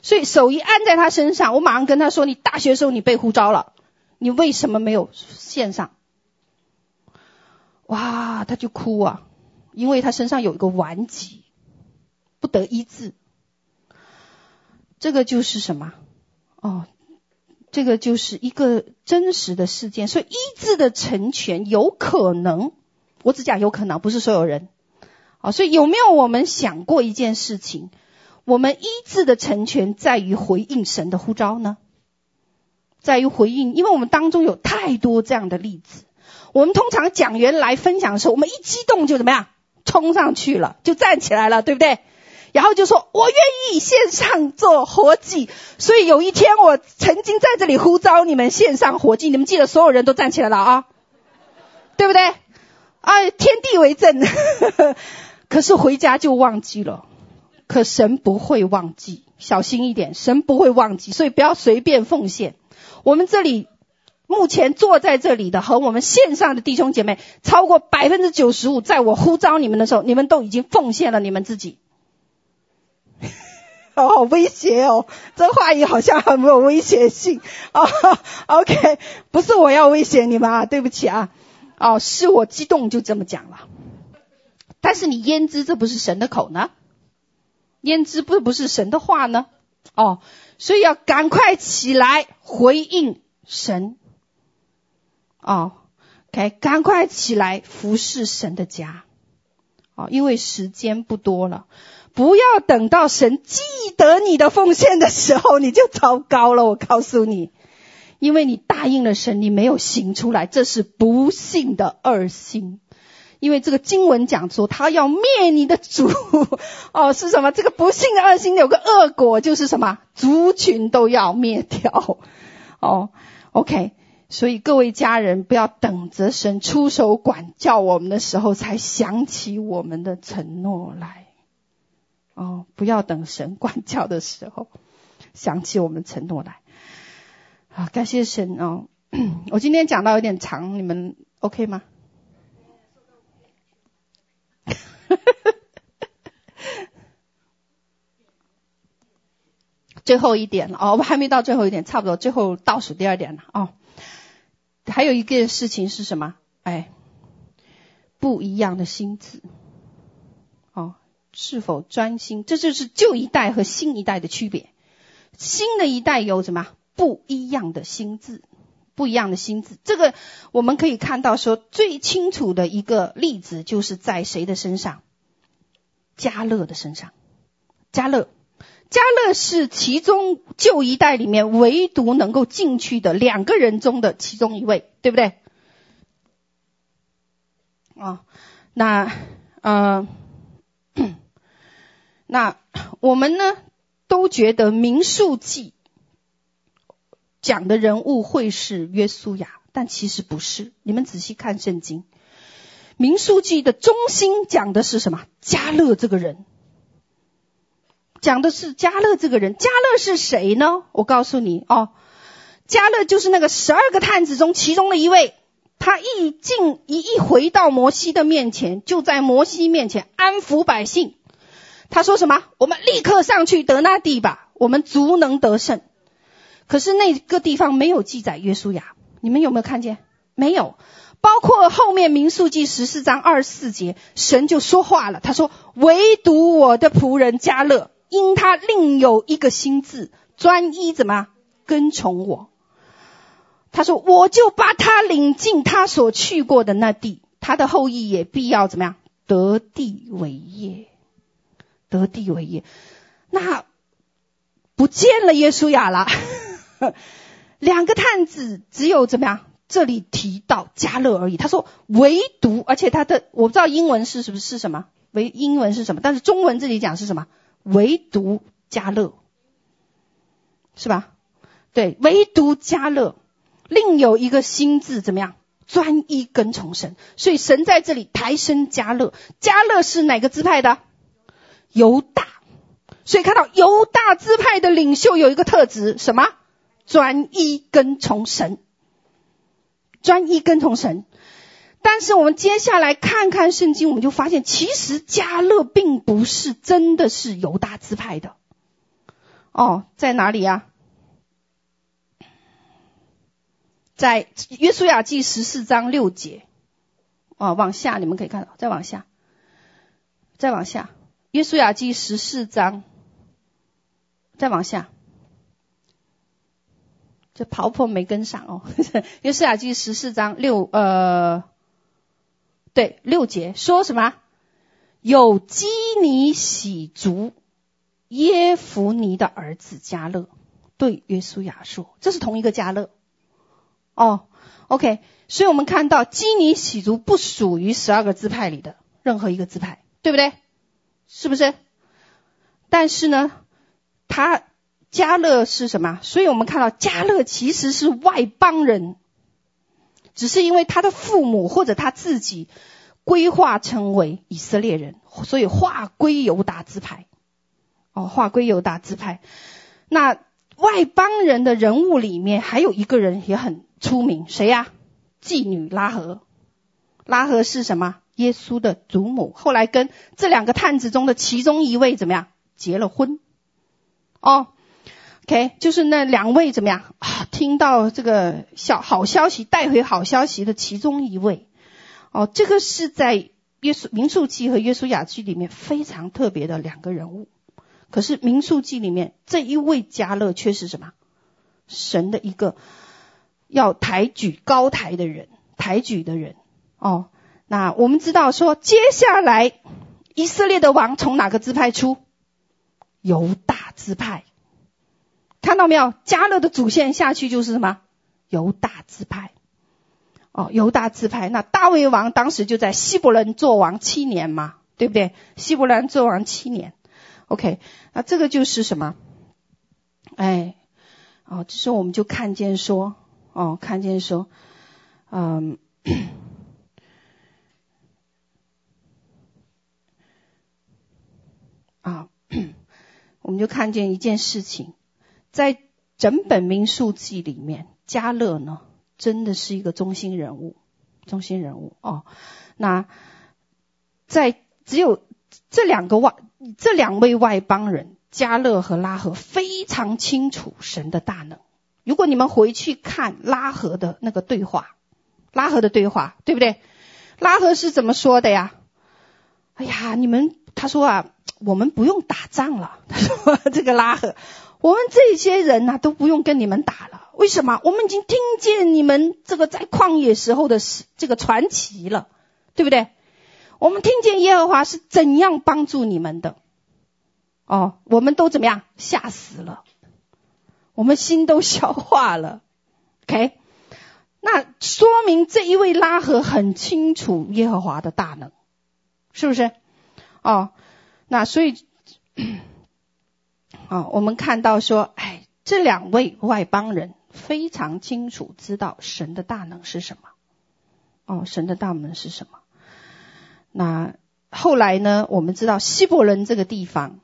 所以手一按在他身上，我马上跟他说：“你大学时候你被呼召了，你为什么没有献上？”哇，他就哭啊，因为他身上有一个顽疾，不得医治。这个就是什么？哦，这个就是一个真实的事件。所以医治的成全有可能，我只讲有可能，不是所有人。哦，所以有没有我们想过一件事情？我们医治的成全在于回应神的呼召呢，在于回应，因为我们当中有太多这样的例子。我们通常讲员来分享的时候，我们一激动就怎么样，冲上去了，就站起来了，对不对？然后就说：“我愿意线上做活祭。”所以有一天我曾经在这里呼召你们线上活祭，你们记得所有人都站起来了啊，对不对？哎，天地为证。可是回家就忘记了。可神不会忘记，小心一点，神不会忘记，所以不要随便奉献。我们这里目前坐在这里的和我们线上的弟兄姐妹，超过百分之九十五，在我呼召你们的时候，你们都已经奉献了你们自己。好好威胁哦，这话语好像很没有威胁性哦。OK，不是我要威胁你们啊，对不起啊。哦，是我激动就这么讲了。但是你焉知这不是神的口呢？焉知不不是神的话呢？哦，所以要赶快起来回应神。哦，OK，赶快起来服侍神的家。哦，因为时间不多了，不要等到神记得你的奉献的时候，你就糟糕了。我告诉你，因为你答应了神，你没有行出来，这是不幸的二心。因为这个经文讲说，他要灭你的族，哦，是什么？这个不幸的二心有个恶果，就是什么？族群都要灭掉。哦，OK，所以各位家人不要等着神出手管教我们的时候，才想起我们的承诺来。哦，不要等神管教的时候，想起我们承诺来。好，感谢神哦。我今天讲到有点长，你们 OK 吗？最后一点了哦，我们还没到最后一点，差不多最后倒数第二点了哦。还有一个事情是什么？哎，不一样的心智，是否专心？这就是旧一代和新一代的区别。新的一代有什么不一样的心智？不一样的心智，这个我们可以看到说最清楚的一个例子，就是在谁的身上？迦勒的身上。迦勒，迦勒是其中旧一代里面唯独能够进去的两个人中的其中一位，对不对？啊，那呃，那我们呢都觉得民数记讲的人物会是约书亚，但其实不是。你们仔细看圣经，民数记的中心讲的是什么？加勒这个人，讲的是加勒这个人。加勒是谁呢？我告诉你哦，加勒就是那个十二个探子中其中的一位。他一进一一回到摩西的面前，就在摩西面前安抚百姓。他说什么？我们立刻上去得那地吧，我们足能得胜。可是那个地方没有记载约书亚，你们有没有看见？没有。包括后面民数记十四章二十四节，神就说话了。他说：“唯独我的仆人迦勒，因他另有一个心志，专一怎么跟从我。”他说：“我就把他领进他所去过的那地，他的后裔也必要怎么样得地为业，得地为业。那不见了耶稣亚了，两个探子只有怎么样？这里提到迦勒而已。他说唯独，而且他的我不知道英文是是不是什么，唯英文是什么？但是中文这里讲是什么？唯独加勒，是吧？对，唯独加勒。”另有一个心志怎么样？专一跟从神，所以神在这里抬升加勒。加勒是哪个支派的？犹大。所以看到犹大支派的领袖有一个特质，什么？专一跟从神。专一跟从神。但是我们接下来看看圣经，我们就发现，其实迦勒并不是真的是犹大支派的。哦，在哪里呀？在约书亚记十四章六节，啊，往下你们可以看到，再往下，再往下，约书亚记十四章，再往下，这跑跑没跟上哦。约书亚记十四章六呃，对六节说什么？有基尼洗族耶孚尼的儿子加勒对约书亚说，这是同一个加勒。哦、OK，所以我们看到基尼洗族不属于十二个支派里的任何一个支派，对不对？是不是？但是呢，他加勒是什么？所以我们看到加勒其实是外邦人，只是因为他的父母或者他自己规划成为以色列人，所以划归犹大支派。哦，划归犹大支派。那外邦人的人物里面还有一个人也很。出名谁呀？妓女拉合，拉合是什么？耶稣的祖母，后来跟这两个探子中的其中一位怎么样结了婚？哦，OK，就是那两位怎么样？听到这个小好消息，带回好消息的其中一位，哦，这个是在约书民数记和约书亚记里面非常特别的两个人物。可是民数记里面这一位迦勒却是什么？神的一个。要抬举高台的人，抬举的人哦。那我们知道说，接下来以色列的王从哪个支派出？犹大支派。看到没有？加勒的主线下去就是什么？犹大支派。哦，犹大支派。那大卫王当时就在希伯伦做王七年嘛，对不对？希伯伦做王七年。OK，那这个就是什么？哎，哦，这时候我们就看见说。哦，看见说，嗯，啊，我们就看见一件事情，在整本民数记里面，加勒呢真的是一个中心人物，中心人物哦。那在只有这两个外，这两位外邦人，加勒和拉合非常清楚神的大能。如果你们回去看拉合的那个对话，拉合的对话，对不对？拉合是怎么说的呀？哎呀，你们他说啊，我们不用打仗了。他说 这个拉合，我们这些人呐、都不用跟你们打了。为什么？我们已经听见你们这个在旷野时候的这个传奇了，对不对？我们听见耶和华是怎样帮助你们的。哦，我们都怎么样？吓死了，我们心都消化了。OK，那说明这一位拉合很清楚耶和华的大能，是不是？哦，那所以，啊、哦，我们看到说，哎，这两位外邦人非常清楚知道神的大能是什么。哦，神的大能是什么？那后来呢？我们知道希伯伦这个地方。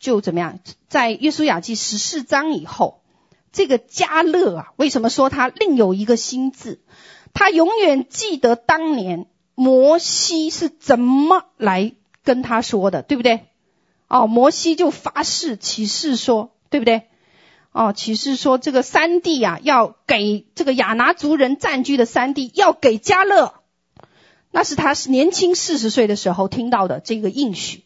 就怎么样，在约书亚记十四章以后，这个迦勒啊，为什么说他另有一个心志？他永远记得当年摩西是怎么来跟他说的，对不对？哦，摩西就发誓起誓说，对不对？哦，起誓说这个山地啊，要给这个亚拿族人占据的山地，要给迦勒。那是他是年轻四十岁的时候听到的这个应许。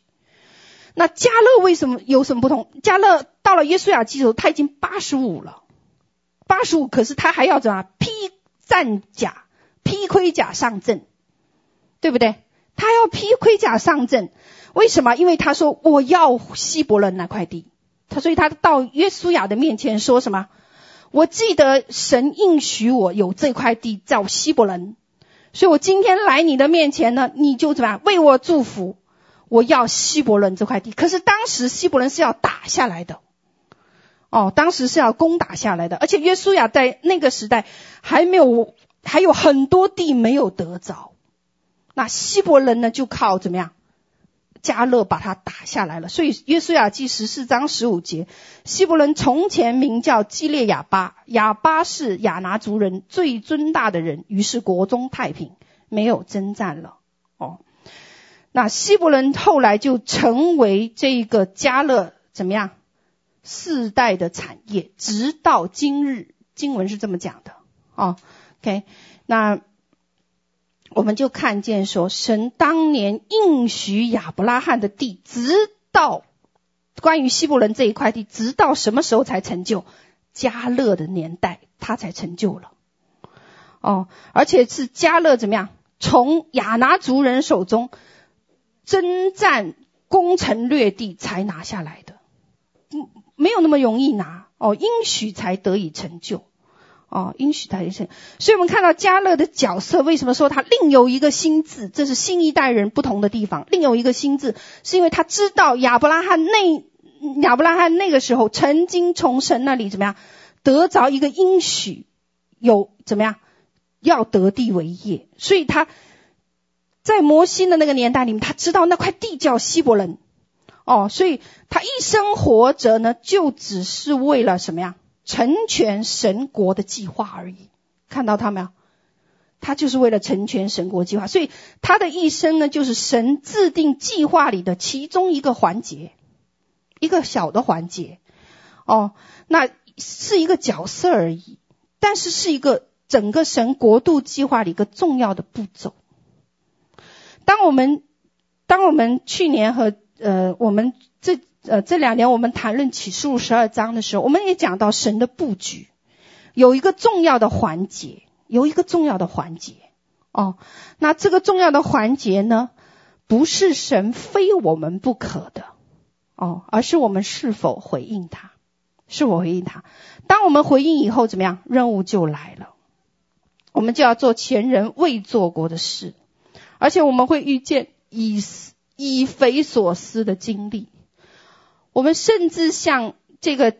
那加勒为什么有什么不同？加勒到了约书亚记的时候，他已经八十五了，八十五，可是他还要怎么披战甲、披盔甲上阵，对不对？他要披盔甲上阵，为什么？因为他说我要希伯伦那块地，他所以他到约书亚的面前说什么？我记得神应许我有这块地叫希伯伦，所以我今天来你的面前呢，你就怎么样？为我祝福。我要希伯伦这块地，可是当时希伯伦是要打下来的，哦，当时是要攻打下来的，而且约书亚在那个时代还没有，还有很多地没有得着，那希伯伦呢就靠怎么样，迦勒把他打下来了，所以约书亚记十四章十五节，希伯伦从前名叫基列亚巴，亚巴是亚拿族人最尊大的人，于是国中太平，没有征战了，哦。那希伯伦后来就成为这个迦勒怎么样世代的产业，直到今日，经文是这么讲的哦。OK，那我们就看见说，神当年应许亚伯拉罕的地，直到关于希伯伦这一块地，直到什么时候才成就？迦勒的年代，他才成就了。哦，而且是迦勒怎么样？从亚拿族人手中。征战攻城略地才拿下来的，嗯，没有那么容易拿哦，应许才得以成就，哦，应许才得以成就。所以我们看到加勒的角色，为什么说他另有一个心志？这是新一代人不同的地方。另有一个心志，是因为他知道亚伯拉罕那亚伯拉罕那个时候曾经从神那里怎么样得着一个应许，有怎么样要得地为业，所以他。在摩西的那个年代里面，他知道那块地叫希伯伦，哦，所以他一生活着呢，就只是为了什么呀？成全神国的计划而已。看到他没有？他就是为了成全神国计划，所以他的一生呢，就是神制定计划里的其中一个环节，一个小的环节。哦，那是一个角色而已，但是是一个整个神国度计划里一个重要的步骤。当我们，当我们去年和呃，我们这呃这两年我们谈论启示录十二章的时候，我们也讲到神的布局有一个重要的环节，有一个重要的环节哦。那这个重要的环节呢，不是神非我们不可的哦，而是我们是否回应他，是否回应他。当我们回应以后，怎么样？任务就来了，我们就要做前人未做过的事。而且我们会遇见以以匪所思的经历，我们甚至像这个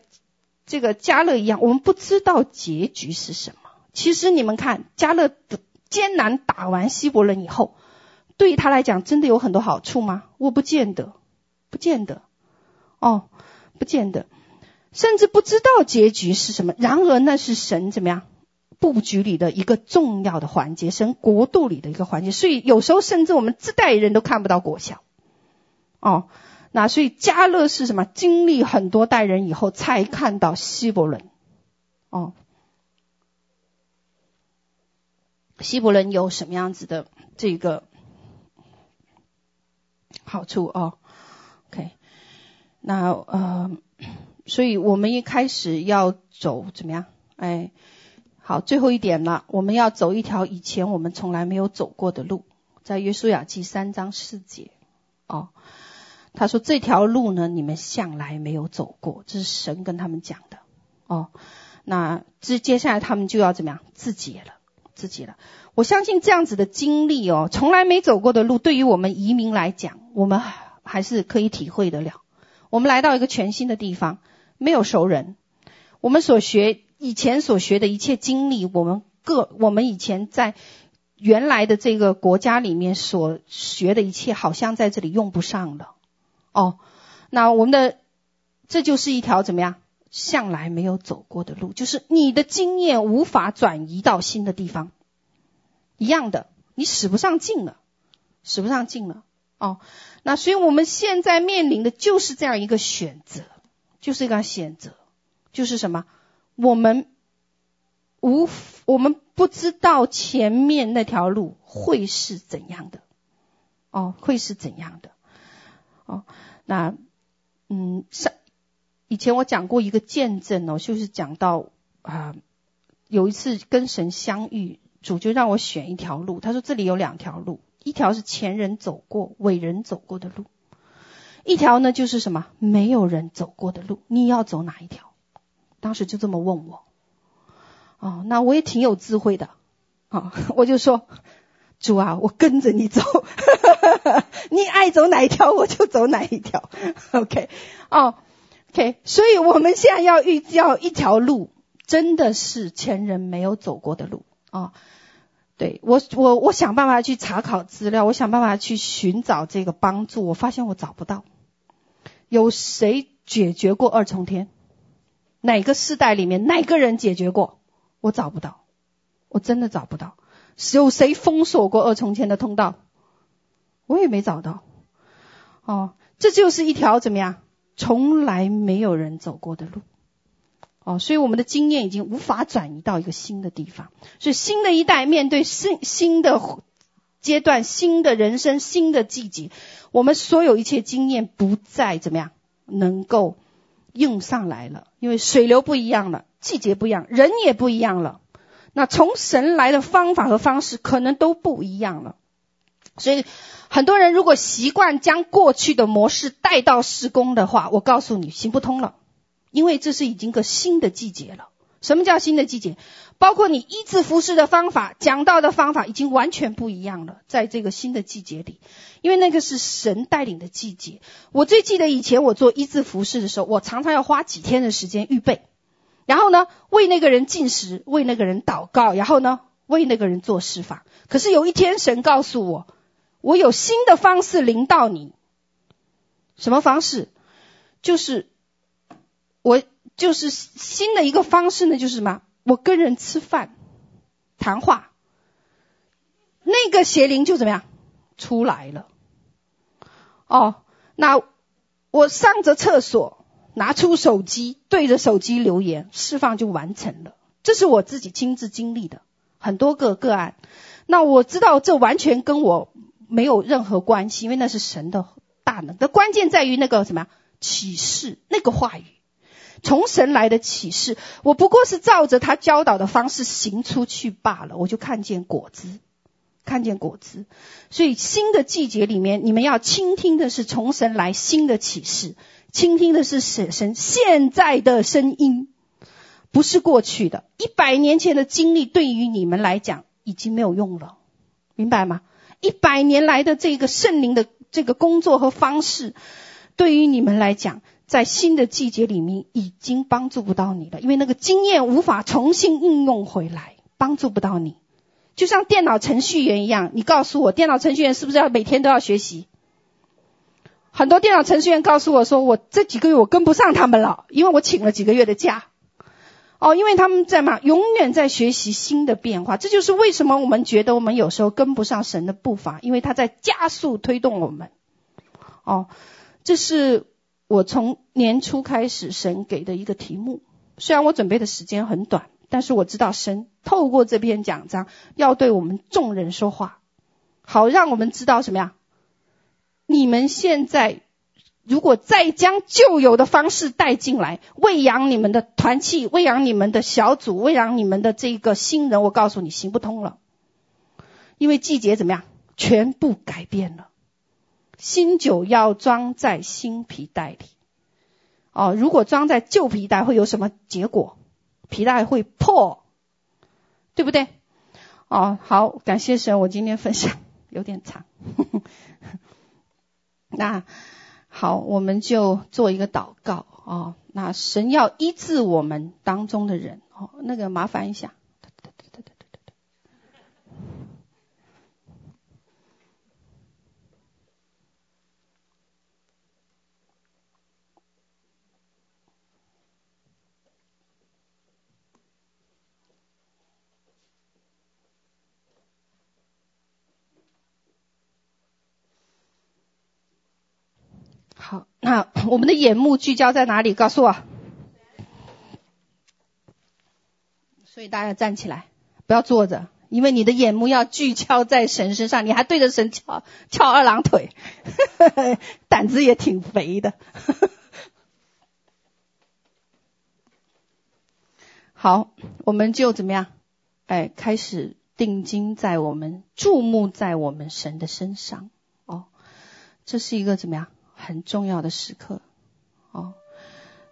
这个迦勒一样，我们不知道结局是什么。其实你们看，迦勒的艰难打完希伯伦以后，对他来讲真的有很多好处吗？我不见得，不见得，哦，不见得，甚至不知道结局是什么。然而那是神怎么样？布局里的一个重要的环节，神国度里的一个环节，所以有时候甚至我们这代人都看不到果效。哦，那所以加勒是什么？经历很多代人以后才看到希伯伦。哦，希伯伦有什么样子的这个好处哦 OK，那呃，所以我们一开始要走怎么样？哎，好，最后一点了，我们要走一条以前我们从来没有走过的路，在约书亚记三章四节，他说这条路呢，你们向来没有走过，这是神跟他们讲的哦。那这接下来他们就要怎么样？自己了，自己了。我相信这样子的经历哦，从来没走过的路，对于我们移民来讲，我们还是可以体会得了。我们来到一个全新的地方，没有熟人，我们所学以前所学的一切经历，我们各我们以前在原来的这个国家里面所学的一切，好像在这里用不上了。哦，那我们的这就是一条怎么样？向来没有走过的路，就是你的经验无法转移到新的地方，一样的，你使不上劲了，使不上劲了。哦，那所以我们现在面临的就是这样一个选择，就是一个选择，就是什么？我们无，我们不知道前面那条路会是怎样的，哦，会是怎样的？哦，那，嗯，上。以前我讲过一个见证哦，就是讲到啊，有一次跟神相遇，主就让我选一条路。他说这里有两条路，一条是前人走过、伟人走过的路，一条呢就是什么没有人走过的路。你要走哪一条？当时就这么问我。哦，那我也挺有智慧的啊，我就说主啊，我跟着你走，你爱走哪一条我就走哪一条。OK，哦。OK，所以我们现在要遇到一条路，真的是前人没有走过的路啊、哦！对，我，我我想办法去查考资料，我想办法去寻找这个帮助，我发现我找不到。有谁解决过二重天？哪个世代里面哪个人解决过？我找不到，我真的找不到。有谁封锁过二重天的通道？我也没找到。哦，这就是一条怎么样？从来没有人走过的路，哦，所以我们的经验已经无法转移到一个新的地方。所以新的一代面对新新的阶段、新的人生、新的季节，我们所有一切经验不再怎么样能够用上来了，因为水流不一样了，季节不一样，人也不一样了。那从神来的方法和方式可能都不一样了，所以。很多人如果习惯将过去的模式带到施工的话，我告诉你行不通了，因为这是已经个新的季节了。什么叫新的季节？包括你医治服事的方法、讲道的方法已经完全不一样了，在这个新的季节里，因为那个是神带领的季节。我最记得以前我做医治服事的时候，我常常要花几天的时间预备，然后呢，为那个人进食，为那个人祷告，然后呢，为那个人做释放。可是有一天神告诉我。我有新的方式临到你，什么方式？就是我就是新的一个方式呢，就是什么？我跟人吃饭谈话，那个邪灵就怎么样出来了？哦，那我上着厕所，拿出手机，对着手机留言，释放就完成了。这是我自己亲自经历的很多个个案。那我知道这完全跟我。没有任何关系，因为那是神的大能。的关键在于那个什么呀？启示，那个话语，从神来的启示。我不过是照着他教导的方式行出去罢了，我就看见果子，看见果子。所以新的季节里面，你们要倾听的是从神来新的启示，倾听的是神神现在的声音，不是过去的。一百年前的经历对于你们来讲已经没有用了，明白吗？一百年来的这个圣灵的这个工作和方式，对于你们来讲，在新的季节里面已经帮助不到你了，因为那个经验无法重新应用回来，帮助不到你。就像电脑程序员一样，你告诉我，电脑程序员是不是要每天都要学习？很多电脑程序员告诉我说，我这几个月我跟不上他们了，因为我请了几个月的假。哦，因为他们在嘛，永远在学习新的变化，这就是为什么我们觉得我们有时候跟不上神的步伐，因为他在加速推动我们。哦，这是我从年初开始神给的一个题目，虽然我准备的时间很短，但是我知道神透过这篇讲章要对我们众人说话，好让我们知道什么呀？你们现在如果再将旧有的方式带进来，喂养你们的团契，喂养你们的小组，喂养你们的这个新人，我告诉你，行不通了。因为季节怎么样？全部改变了。新酒要装在新皮袋里。哦，如果装在旧皮袋，会有什么结果？皮带会破，对不对？哦，好，感谢神，我今天分享有点长。那好，我们就做一个祷告哦。那神要医治我们当中的人哦，那个麻烦一下。好，那我们的眼目聚焦在哪里？告诉我。所以大家站起来，不要坐着，因为你的眼目要聚焦在神身上。你还对着神翘翘二郎腿，胆子也挺肥的。好，我们就怎么样？哎，开始定睛在我们，注目在我们神的身上。哦，这是一个怎么样？很重要的时刻，哦，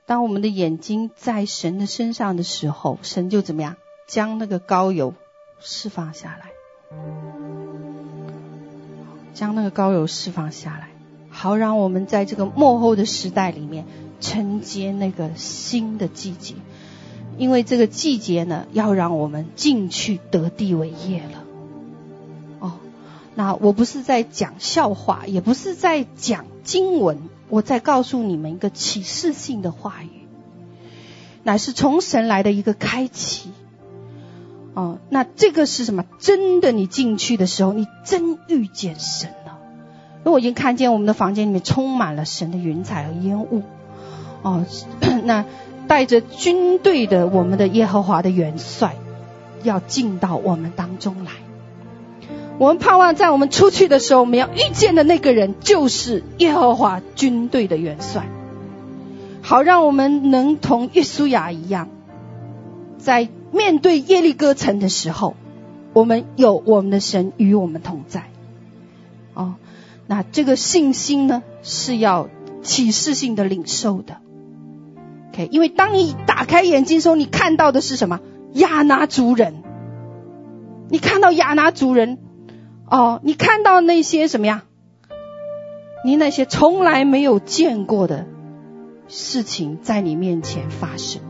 当我们的眼睛在神的身上的时候，神就怎么样，将那个膏油释放下来，将那个膏油释放下来，好让我们在这个末后的时代里面承接那个新的季节，因为这个季节呢，要让我们进去得地为业了。那我不是在讲笑话，也不是在讲经文，我在告诉你们一个启示性的话语，乃是从神来的一个开启。哦，那这个是什么？真的，你进去的时候，你真遇见神了。因为我已经看见我们的房间里面充满了神的云彩和烟雾。哦，那带着军队的我们的耶和华的元帅要进到我们当中来。我们盼望在我们出去的时候，我们要遇见的那个人就是耶和华军队的元帅，好让我们能同耶稣雅一样，在面对耶利哥城的时候，我们有我们的神与我们同在。哦，那这个信心呢，是要启示性的领受的。OK，因为当你打开眼睛时候，你看到的是什么？亚拿族人，你看到亚拿族人。哦，你看到那些什么呀？你那些从来没有见过的事情在你面前发生。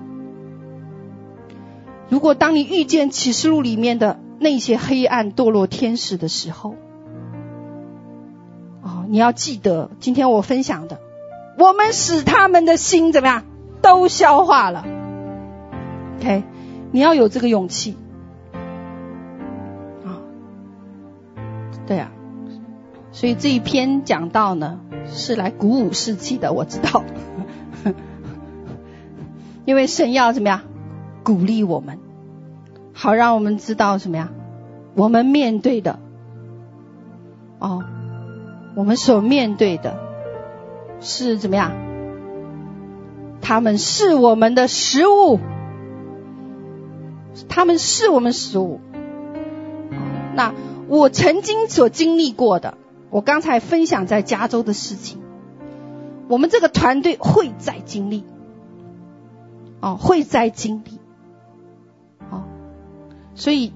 如果当你遇见启示录里面的那些黑暗堕落天使的时候，哦，你要记得今天我分享的，我们使他们的心怎么样都消化了。OK，你要有这个勇气。所以这一篇讲到呢，是来鼓舞士气的，我知道。因为神要怎么样鼓励我们，好让我们知道什么呀？我们面对的，哦，我们所面对的是怎么样？他们是我们的食物，他们是我们食物。那。我曾经所经历过的，我刚才分享在加州的事情，我们这个团队会在经历，哦，会在经历，哦，所以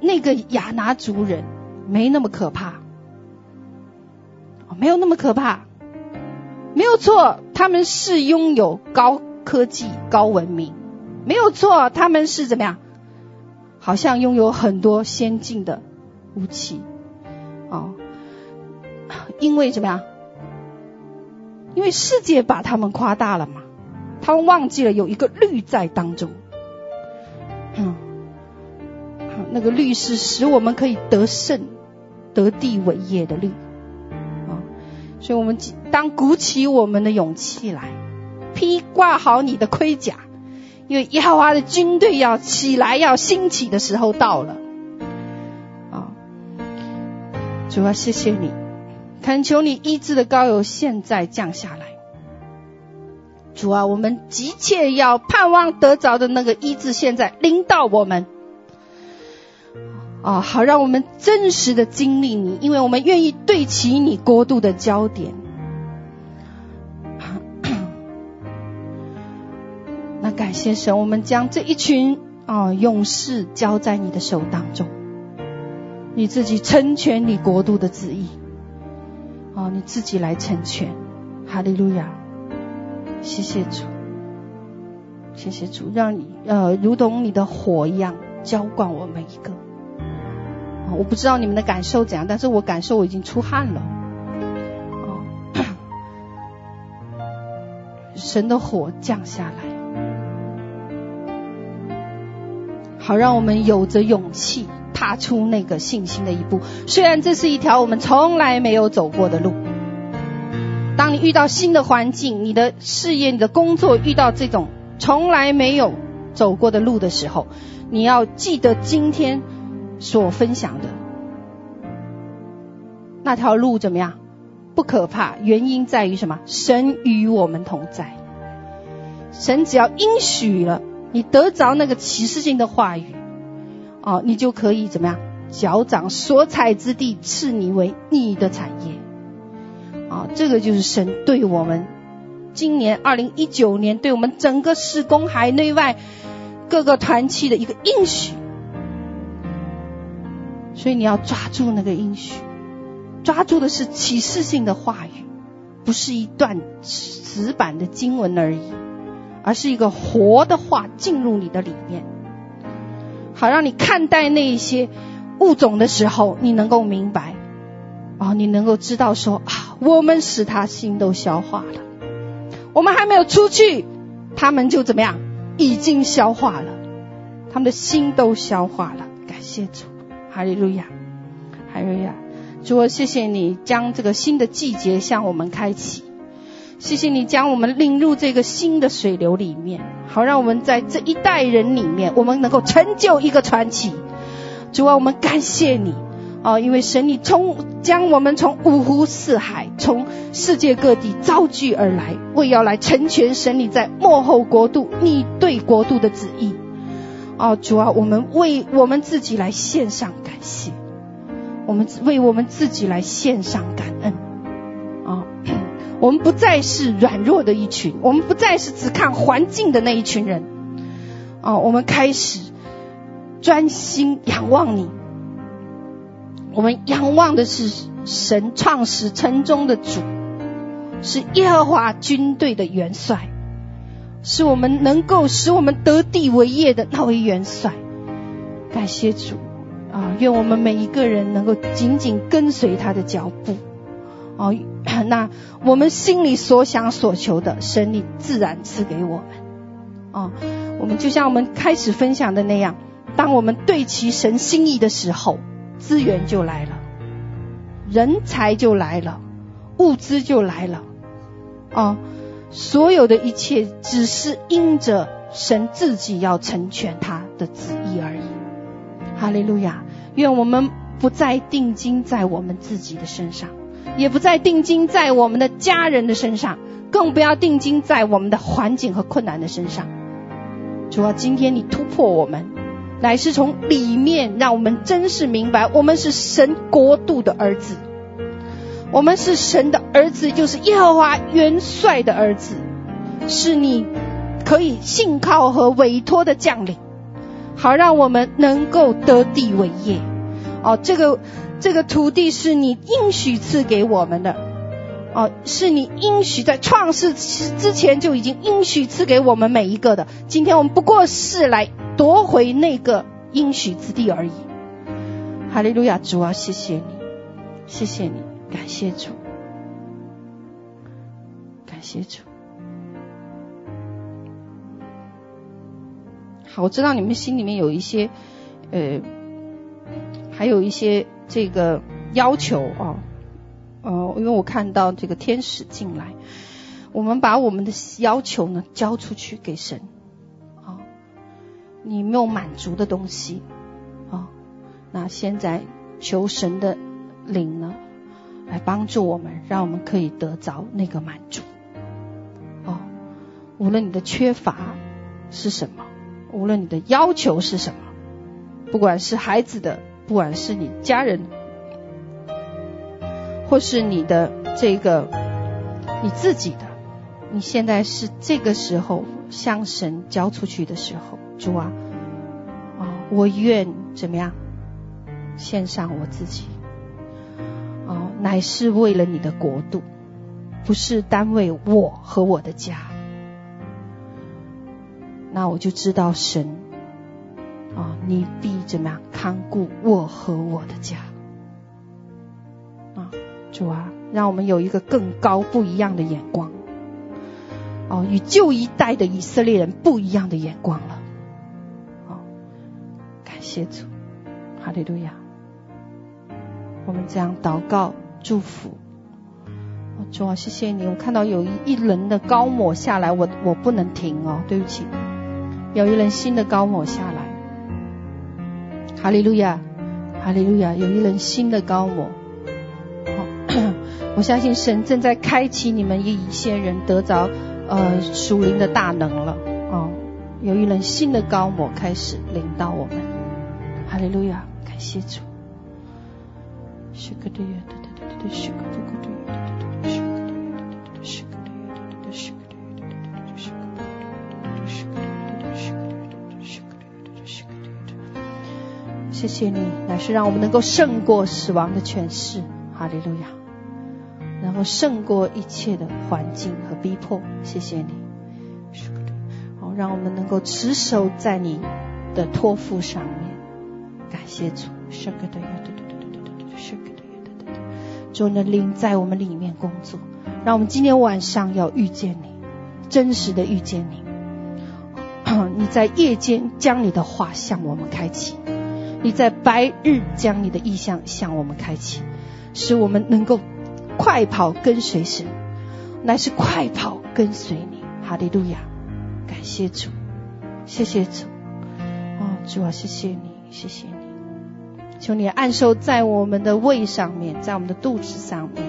那个亚拿族人没那么可怕，哦没有那么可怕，没有错，他们是拥有高科技、高文明，没有错，他们是怎么样？好像拥有很多先进的。武器，哦，因为什么呀？因为世界把他们夸大了嘛，他们忘记了有一个律在当中，嗯，那个律是使我们可以得胜、得地为业的律，啊，所以我们当鼓起我们的勇气来，披挂好你的盔甲，因为耶和华的军队要起来、要兴起的时候到了。啊主啊，谢谢你，恳求你医治的膏油现在降下来。主啊，我们急切要盼望得着的那个医治，现在临到我们。啊，好，让我们真实的经历你，因为我们愿意对齐你国度的焦点。那感谢神，我们将这一群啊勇士交在你的手当中，你自己成全你国度的旨意。哦，你自己来成全，哈利路亚！谢谢主，谢谢主，让你呃如同你的火一样浇灌我们一个。我不知道你们的感受怎样，但是我感受我已经出汗了。哦，神的火降下来，好让我们有着勇气踏出那个信心的一步。虽然这是一条我们从来没有走过的路。当你遇到新的环境，你的事业、你的工作遇到这种从来没有走过的路的时候，你要记得今天。所分享的那条路怎么样？不可怕，原因在于什么？神与我们同在。神只要应许了，你得着那个启示性的话语，哦，你就可以怎么样？脚掌所踩之地，赐你为你的产业。啊，这个就是神对我们今年二零一九年对我们整个事工海内外各个团契的一个应许。所以你要抓住那个应许，抓住的是启示性的话语，不是一段死板的经文而已，而是一个活的话进入你的里面，好让你看待那一些物种的时候，你能够明白，哦，你能够知道说啊，我们使他心都消化了，我们还没有出去，他们就怎么样，已经消化了，他们的心都消化了，感谢主。哈利路亚，哈利路亚！主，谢谢你将这个新的季节向我们开启，谢谢你将我们领入这个新的水流里面，好让我们在这一代人里面，我们能够成就一个传奇。主啊，我们感谢你啊，因为神你从将我们从五湖四海，从世界各地招聚而来，为要来成全神你在幕后国度你对国度的旨意。哦，主啊，我们为我们自己来献上感谢，我们为我们自己来献上感恩。我们不再是软弱的一群，我们不再是只看环境的那一群人。啊、我们开始专心仰望你，我们仰望的是神创始成终的主，是耶和华军队的元帅。是我们能够使我们得地为业的那位元帅，感谢主啊！愿我们每一个人能够紧紧跟随他的脚步哦。那我们心里所想所求的，神你自然赐给我们哦。我们就像我们开始分享的那样，当我们对齐神心意的时候，资源就来了，人才就来了，物资就来了，哦。所有的一切只是因着神自己要成全他的旨意而已。哈利路亚！愿我们不再定睛在我们自己的身上，也不再定睛在我们的家人的身上，更不要定睛在我们的环境和困难的身上。主啊，今天你突破我们，乃是从里面让我们真实明白，我们是神国度的儿子。我们是神的儿子，就是耶和华元帅的儿子，是你可以信靠和委托的将领，好让我们能够得地为业。哦，这个这个土地是你应许赐给我们的，哦，是你应许在创世之前就已经应许赐给我们每一个的。今天我们不过是来夺回那个应许之地而已。哈利路亚，主啊，谢谢你，谢谢你。感谢主，感谢主。好，我知道你们心里面有一些，呃，还有一些这个要求啊，呃，因为我看到这个天使进来，我们把我们的要求呢交出去给神，啊，你没有满足的东西，啊，那现在求神的灵呢？来帮助我们，让我们可以得着那个满足。哦，无论你的缺乏是什么，无论你的要求是什么，不管是孩子的，不管是你家人，或是你的这个你自己的，你现在是这个时候向神交出去的时候，主啊，啊、我愿怎么样献上我自己。哦，乃是为了你的国度，不是单为我和我的家。那我就知道神，啊、你必怎么样看顾我和我的家。啊，主啊，让我们有一个更高不一样的眼光。哦，与旧一代的以色列人不一样的眼光了。哦，感谢主，哈利路亚。我们这样祷告祝福，主啊，谢谢你！我看到有一一轮的高抹下来，我我不能停哦，对不起，有一轮新的高抹下来，哈利路亚，哈利路亚，有一轮新的膏抹。哦，我相信神正在开启你们一些人得着呃属灵的大能了哦，有一轮新的膏抹开始领导我们，哈利路亚，感谢主。谢谢你，乃是让我们能够胜过死亡的权势，哈利路亚，然后胜过一切的环境和逼迫。谢谢你，好，让我们能够持守在你的托付上面。感谢主，主的灵在我们里面工作，让我们今天晚上要遇见你，真实的遇见你。你在夜间将你的话向我们开启，你在白日将你的意象向我们开启，使我们能够快跑跟随神，乃是快跑跟随你。哈利路亚，感谢主，谢谢主。哦，主啊，谢谢你，谢谢你。求你按手在我们的胃上面，在我们的肚子上面。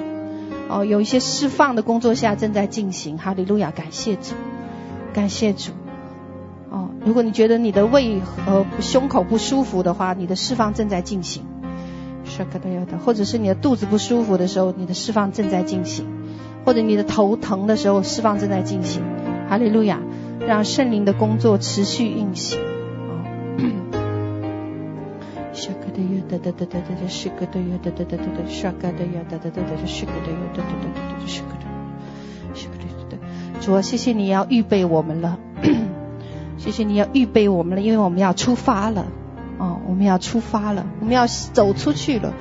哦，有一些释放的工作下正在进行。哈利路亚，感谢主，感谢主。哦，如果你觉得你的胃和胸口不舒服的话，你的释放正在进行。或者是你的肚子不舒服的时候，你的释放正在进行；或者你的头疼的时候，释放正在进行。哈利路亚，让圣灵的工作持续运行。哒哒哒哒哒哒，是个的哟，哒哒哒哒哒，是个的哟，哒哒哒哒，是个的哟，哒哒哒哒哒，是个的，是个的，对对。主啊，谢谢你要预备我们了，谢谢你要预备我们了，因为我们要出发了，哦，我们要出发了，我们要走出去了，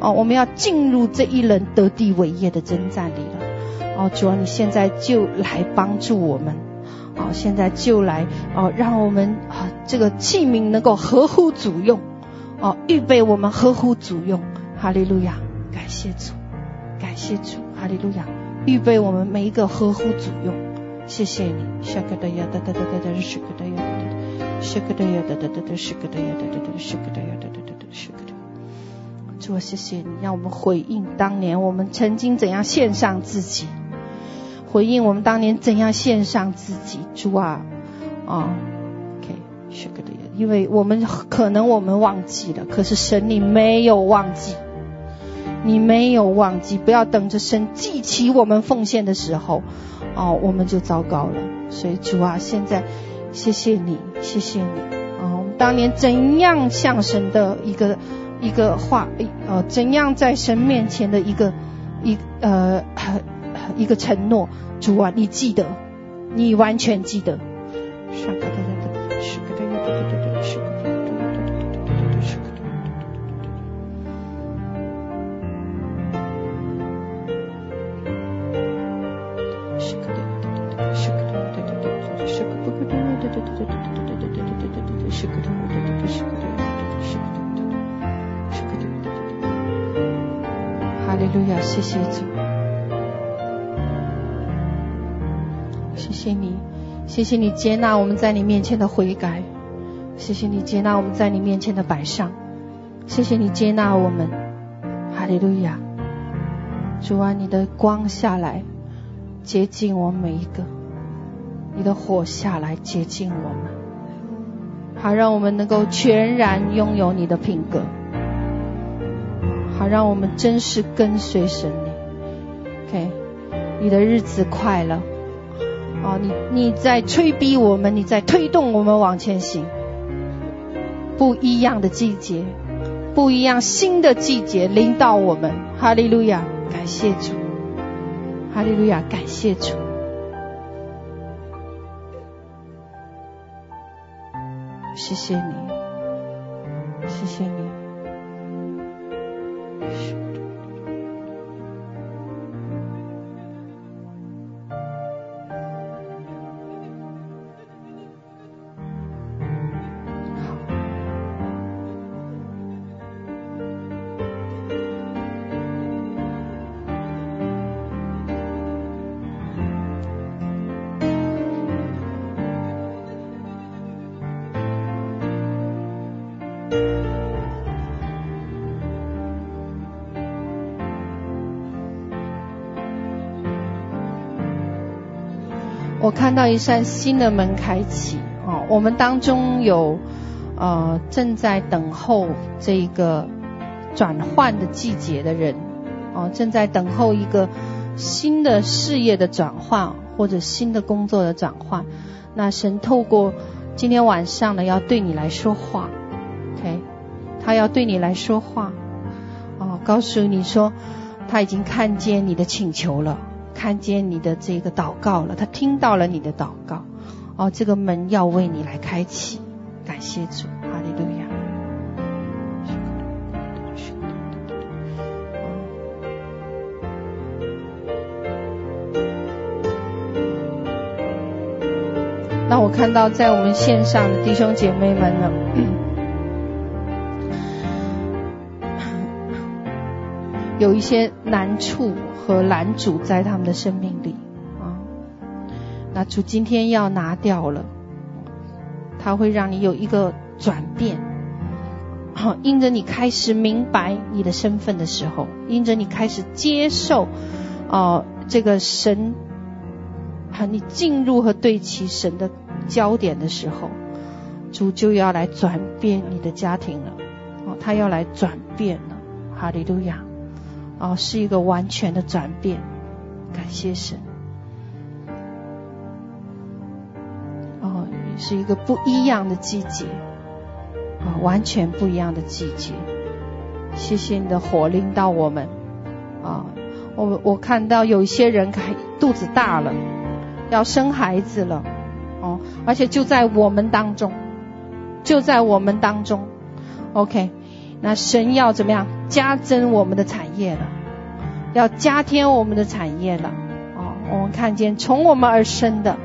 哦，我们要进入这一轮得地伟业的征战里了，哦，主啊，你现在就来帮助我们，哦，现在就来，哦，让我们啊这个器皿能够合乎主用。哦，预备我们合乎主用，哈利路亚，感谢主，感谢主，哈利路亚，预备我们每一个合乎主用，谢谢你，谢个的呀哒哒哒哒哒，谢个的呀哒哒哒，谢个的呀哒哒哒哒，谢个的呀哒哒哒，谢个的呀哒哒哒哒，谢个的。主啊，谢谢你，让我们回应当年我们曾经怎样献上自己，回应我们当年怎样献上自己，主啊，啊，OK，谢个的呀。因为我们可能我们忘记了，可是神你没有忘记，你没有忘记，不要等着神记起我们奉献的时候，哦，我们就糟糕了。所以主啊，现在谢谢你，谢谢你，哦，我们当年怎样向神的一个一个话，呃，怎样在神面前的一个一呃一个承诺，主啊，你记得，你完全记得。嘟嘟嘟嘟嘟嘟嘟嘟嘟嘟嘟，呼克嘟呼克嘟呼克嘟呼克嘟呼克嘟呼克嘟，哈利路亚，谢谢主，谢谢你，谢谢你接纳我们在你面前的悔改，谢谢你接纳我们在你面前的摆上，谢谢你接纳我们，哈利路亚，主啊，你的光下来，接近我每一个。你的火下来，洁净我们，好让我们能够全然拥有你的品格，好让我们真实跟随神你。OK，你的日子快乐，哦，你你在催逼我们，你在推动我们往前行，不一样的季节，不一样新的季节临到我们，哈利路亚。感谢主，哈利路亚！感谢主，谢谢你，谢谢你。我看到一扇新的门开启哦，我们当中有呃正在等候这个转换的季节的人哦，正在等候一个新的事业的转换或者新的工作的转换。那神透过今天晚上呢，要对你来说话，OK，他要对你来说话哦，告诉你说他已经看见你的请求了。看见你的这个祷告了，他听到了你的祷告，哦，这个门要为你来开启，感谢主，哈利路亚。那我看到在我们线上的弟兄姐妹们呢，有一些难处。和拦阻在他们的生命里啊，那主今天要拿掉了，他会让你有一个转变，好，因着你开始明白你的身份的时候，因着你开始接受哦这个神，和你进入和对齐神的焦点的时候，主就要来转变你的家庭了，哦，他要来转变了，哈利路亚。哦，是一个完全的转变，感谢神。哦，是一个不一样的季节，啊，完全不一样的季节。谢谢你的火临到我们，啊，我我看到有一些人开肚子大了，要生孩子了，哦，而且就在我们当中，就在我们当中，OK。那神要怎么样加增我们的产业了？要加添我们的产业了。哦，我们看见从我们而生的，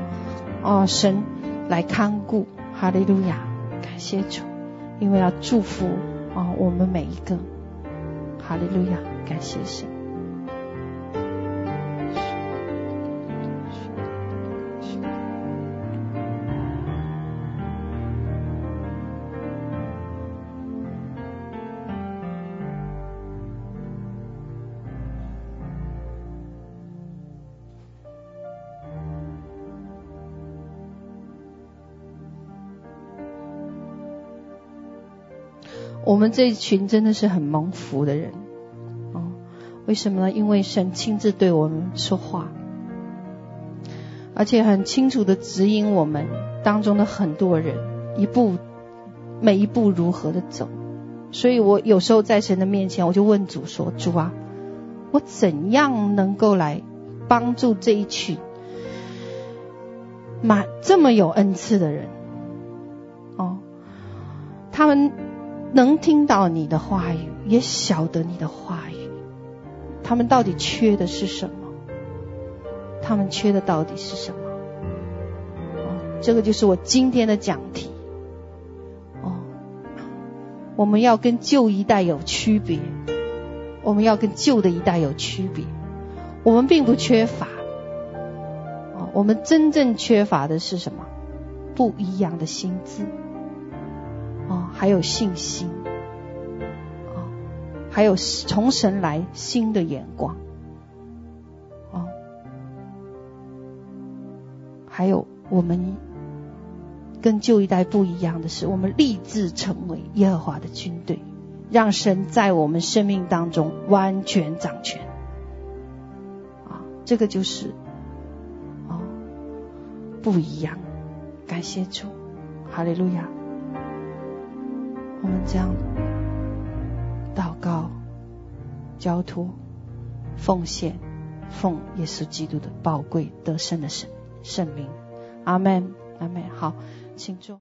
哦，神来看顾，哈利路亚，感谢主，因为要祝福啊我们每一个，哈利路亚，感谢神。我们这一群真的是很蒙福的人，哦，为什么呢？因为神亲自对我们说话，而且很清楚的指引我们当中的很多人一步每一步如何的走。所以我有时候在神的面前，我就问主说：“主啊，我怎样能够来帮助这一群满这么有恩赐的人？哦，他们。”能听到你的话语，也晓得你的话语，他们到底缺的是什么？他们缺的到底是什么？哦，这个就是我今天的讲题。哦，我们要跟旧一代有区别，我们要跟旧的一代有区别。我们并不缺乏，哦，我们真正缺乏的是什么？不一样的心智。哦，还有信心，哦，还有从神来新的眼光，哦，还有我们跟旧一代不一样的是，我们立志成为耶和华的军队，让神在我们生命当中完全掌权，啊，这个就是啊不一样，感谢主，哈利路亚。我们将祷告、交托、奉献，奉耶稣基督的宝贵得胜的圣圣名，阿门，阿门。好，请坐。